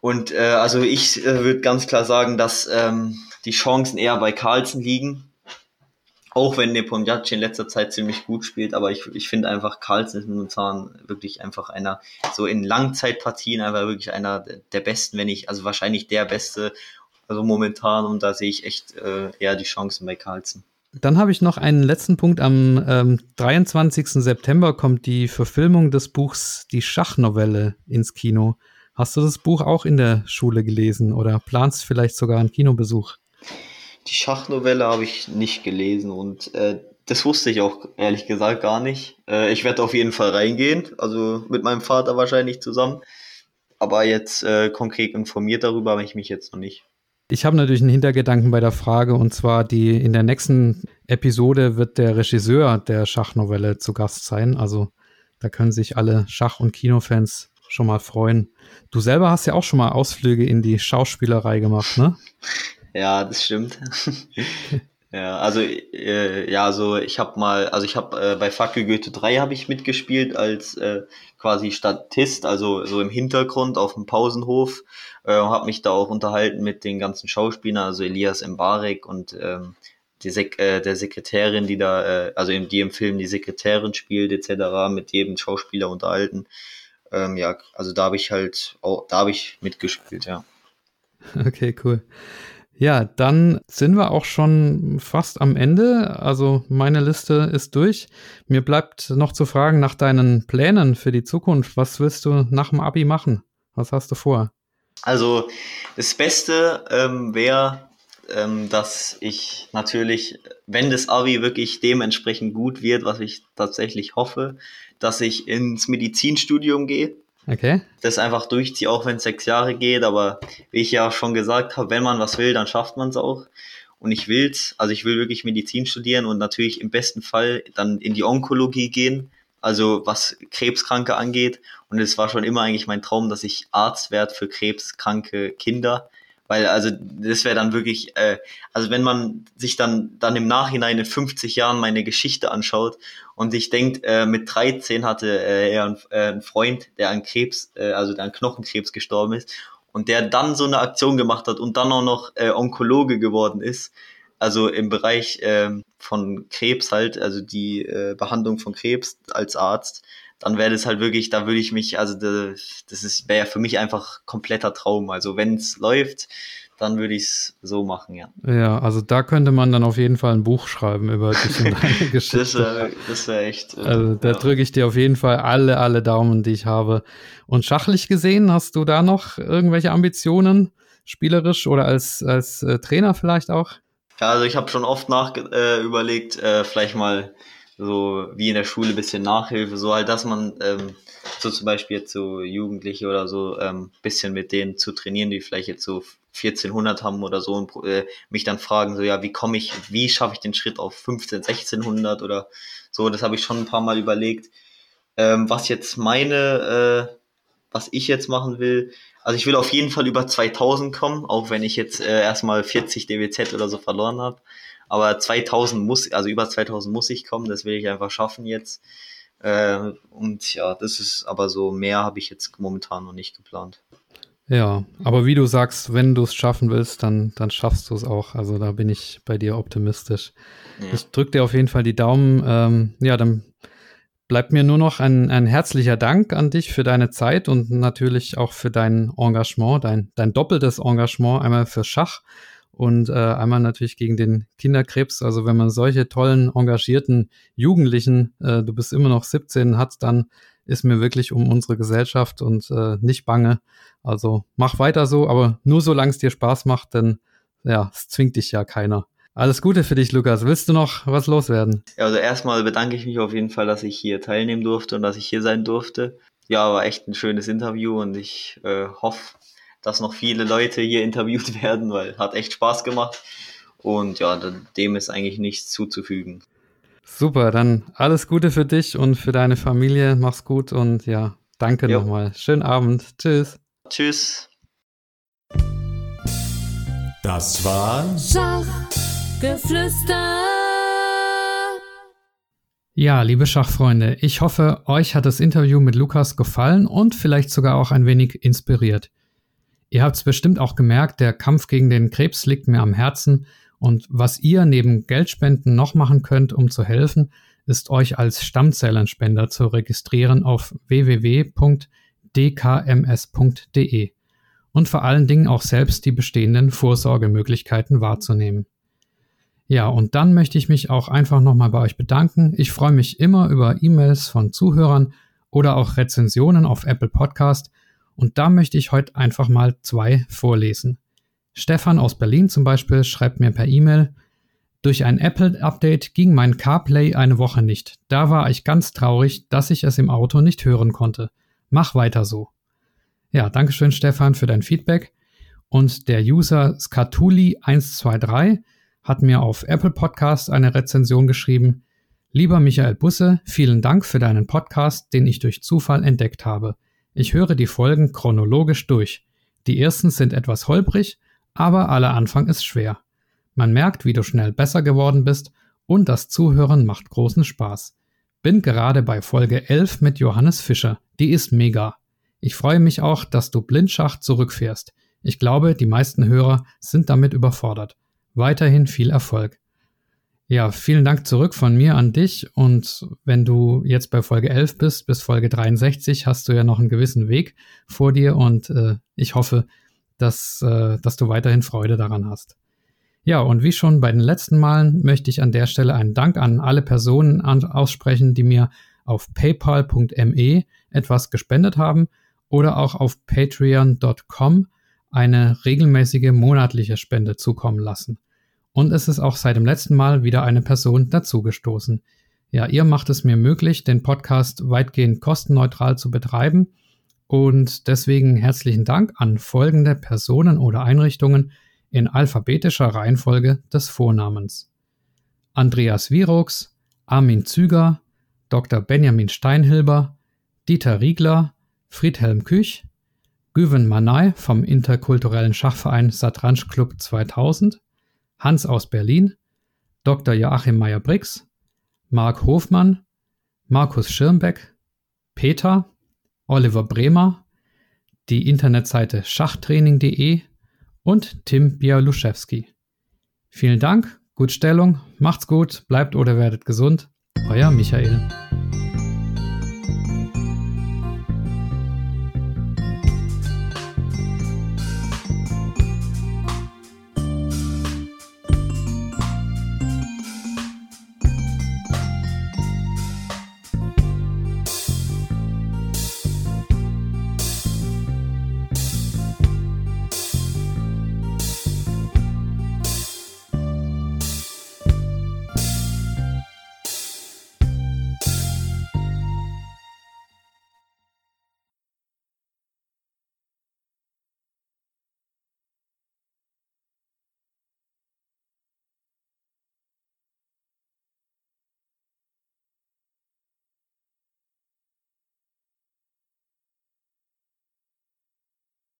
Und äh, also ich äh, würde ganz klar sagen, dass ähm, die Chancen eher bei Carlsen liegen. Auch wenn Nepomniachtchi in letzter Zeit ziemlich gut spielt, aber ich, ich finde einfach, Carlsen ist momentan wirklich einfach einer, so in Langzeitpartien einfach wirklich einer der besten, wenn nicht, also wahrscheinlich der beste, also momentan und da sehe ich echt äh, eher die Chancen bei Carlsen. Dann habe ich noch einen letzten Punkt. Am ähm, 23. September kommt die Verfilmung des Buchs Die Schachnovelle ins Kino. Hast du das Buch auch in der Schule gelesen oder planst vielleicht sogar einen Kinobesuch? Die Schachnovelle habe ich nicht gelesen und äh, das wusste ich auch ehrlich gesagt gar nicht. Äh, ich werde auf jeden Fall reingehen, also mit meinem Vater wahrscheinlich zusammen. Aber jetzt äh, konkret informiert darüber habe ich mich jetzt noch nicht. Ich habe natürlich einen Hintergedanken bei der Frage und zwar die in der nächsten Episode wird der Regisseur der Schachnovelle zu Gast sein. Also da können sich alle Schach- und Kinofans schon mal freuen. Du selber hast ja auch schon mal Ausflüge in die Schauspielerei gemacht, ne? Ja, das stimmt. ja, also äh, ja, also ich habe mal, also ich habe äh, bei Fackel Goethe 3 habe ich mitgespielt als äh, quasi Statist, also so im Hintergrund auf dem Pausenhof äh, habe mich da auch unterhalten mit den ganzen Schauspielern, also Elias Mbarek und ähm, die Sek äh, der Sekretärin, die da, äh, also die im Film die Sekretärin spielt etc. mit jedem Schauspieler unterhalten. Ähm, ja, also da habe ich halt auch, da habe ich mitgespielt, ja. Okay, cool. Ja, dann sind wir auch schon fast am Ende. Also meine Liste ist durch. Mir bleibt noch zu fragen nach deinen Plänen für die Zukunft. Was willst du nach dem Abi machen? Was hast du vor? Also das Beste ähm, wäre, ähm, dass ich natürlich, wenn das Abi wirklich dementsprechend gut wird, was ich tatsächlich hoffe, dass ich ins Medizinstudium gehe Okay. Das einfach durchziehe, auch wenn es sechs Jahre geht. Aber wie ich ja schon gesagt habe, wenn man was will, dann schafft man es auch. Und ich will's, also ich will wirklich Medizin studieren und natürlich im besten Fall dann in die Onkologie gehen, also was Krebskranke angeht. Und es war schon immer eigentlich mein Traum, dass ich Arzt werde für krebskranke Kinder. Weil also das wäre dann wirklich, äh, also wenn man sich dann, dann im Nachhinein in 50 Jahren meine Geschichte anschaut und sich denkt, äh, mit 13 hatte äh, er einen, äh, einen Freund, der an Krebs, äh, also der an Knochenkrebs gestorben ist und der dann so eine Aktion gemacht hat und dann auch noch äh, Onkologe geworden ist, also im Bereich äh, von Krebs halt, also die äh, Behandlung von Krebs als Arzt, dann wäre das halt wirklich, da würde ich mich, also das, ist wäre für mich einfach kompletter Traum. Also wenn es läuft, dann würde ich es so machen, ja. Ja, also da könnte man dann auf jeden Fall ein Buch schreiben über dich und deine Geschichte. das wäre das wär echt. Äh, also da ja. drücke ich dir auf jeden Fall alle, alle Daumen, die ich habe. Und schachlich gesehen, hast du da noch irgendwelche Ambitionen, spielerisch oder als, als äh, Trainer vielleicht auch? Ja, also ich habe schon oft nach äh, überlegt, äh, vielleicht mal so wie in der Schule bisschen Nachhilfe, so halt, dass man ähm, so zum Beispiel jetzt so Jugendliche oder so ähm, bisschen mit denen zu trainieren, die vielleicht jetzt so 1400 haben oder so und äh, mich dann fragen, so ja, wie komme ich, wie schaffe ich den Schritt auf 15, 1600 oder so, das habe ich schon ein paar Mal überlegt. Ähm, was jetzt meine, äh, was ich jetzt machen will, also ich will auf jeden Fall über 2000 kommen, auch wenn ich jetzt äh, erstmal 40 DWZ oder so verloren habe. Aber 2000 muss, also über 2000 muss ich kommen, das will ich einfach schaffen jetzt. Äh, und ja, das ist aber so, mehr habe ich jetzt momentan noch nicht geplant. Ja, aber wie du sagst, wenn du es schaffen willst, dann, dann schaffst du es auch. Also da bin ich bei dir optimistisch. Ja. Ich drücke dir auf jeden Fall die Daumen. Ähm, ja, dann bleibt mir nur noch ein, ein herzlicher Dank an dich für deine Zeit und natürlich auch für dein Engagement, dein, dein doppeltes Engagement, einmal für Schach und äh, einmal natürlich gegen den Kinderkrebs. Also wenn man solche tollen, engagierten Jugendlichen, äh, du bist immer noch 17, hat, dann ist mir wirklich um unsere Gesellschaft und äh, nicht bange. Also mach weiter so, aber nur solange es dir Spaß macht, denn ja, es zwingt dich ja keiner. Alles Gute für dich, Lukas. Willst du noch was loswerden? Also erstmal bedanke ich mich auf jeden Fall, dass ich hier teilnehmen durfte und dass ich hier sein durfte. Ja, war echt ein schönes Interview und ich äh, hoffe, dass noch viele Leute hier interviewt werden, weil hat echt Spaß gemacht. Und ja, dem ist eigentlich nichts zuzufügen. Super, dann alles Gute für dich und für deine Familie. Mach's gut und ja, danke jo. nochmal. Schönen Abend. Tschüss. Tschüss. Das war Schachgeflüster. Ja, liebe Schachfreunde, ich hoffe, euch hat das Interview mit Lukas gefallen und vielleicht sogar auch ein wenig inspiriert. Ihr habt es bestimmt auch gemerkt, der Kampf gegen den Krebs liegt mir am Herzen und was ihr neben Geldspenden noch machen könnt, um zu helfen, ist euch als Stammzellenspender zu registrieren auf www.dkms.de und vor allen Dingen auch selbst die bestehenden Vorsorgemöglichkeiten wahrzunehmen. Ja, und dann möchte ich mich auch einfach nochmal bei euch bedanken. Ich freue mich immer über E-Mails von Zuhörern oder auch Rezensionen auf Apple Podcast. Und da möchte ich heute einfach mal zwei vorlesen. Stefan aus Berlin zum Beispiel schreibt mir per E-Mail, durch ein Apple-Update ging mein CarPlay eine Woche nicht. Da war ich ganz traurig, dass ich es im Auto nicht hören konnte. Mach weiter so. Ja, Dankeschön Stefan für dein Feedback. Und der User Skatuli123 hat mir auf Apple Podcast eine Rezension geschrieben. Lieber Michael Busse, vielen Dank für deinen Podcast, den ich durch Zufall entdeckt habe. Ich höre die Folgen chronologisch durch. Die ersten sind etwas holprig, aber aller Anfang ist schwer. Man merkt, wie du schnell besser geworden bist und das Zuhören macht großen Spaß. Bin gerade bei Folge 11 mit Johannes Fischer. Die ist mega. Ich freue mich auch, dass du Blindschach zurückfährst. Ich glaube, die meisten Hörer sind damit überfordert. Weiterhin viel Erfolg. Ja, vielen Dank zurück von mir an dich. Und wenn du jetzt bei Folge 11 bist, bis Folge 63, hast du ja noch einen gewissen Weg vor dir. Und äh, ich hoffe, dass, äh, dass du weiterhin Freude daran hast. Ja, und wie schon bei den letzten Malen möchte ich an der Stelle einen Dank an alle Personen an aussprechen, die mir auf paypal.me etwas gespendet haben oder auch auf patreon.com eine regelmäßige monatliche Spende zukommen lassen. Und es ist auch seit dem letzten Mal wieder eine Person dazugestoßen. Ja, ihr macht es mir möglich, den Podcast weitgehend kostenneutral zu betreiben. Und deswegen herzlichen Dank an folgende Personen oder Einrichtungen in alphabetischer Reihenfolge des Vornamens. Andreas Virux, Armin Züger, Dr. Benjamin Steinhilber, Dieter Riegler, Friedhelm Küch, Güven Manay vom interkulturellen Schachverein Satranj Club 2000, Hans aus Berlin, Dr. Joachim Meyer-Brix, Marc Hofmann, Markus Schirmbeck, Peter, Oliver Bremer, die Internetseite schachtraining.de und Tim Bialuszewski. Vielen Dank, gut Stellung, macht's gut, bleibt oder werdet gesund. Euer Michael.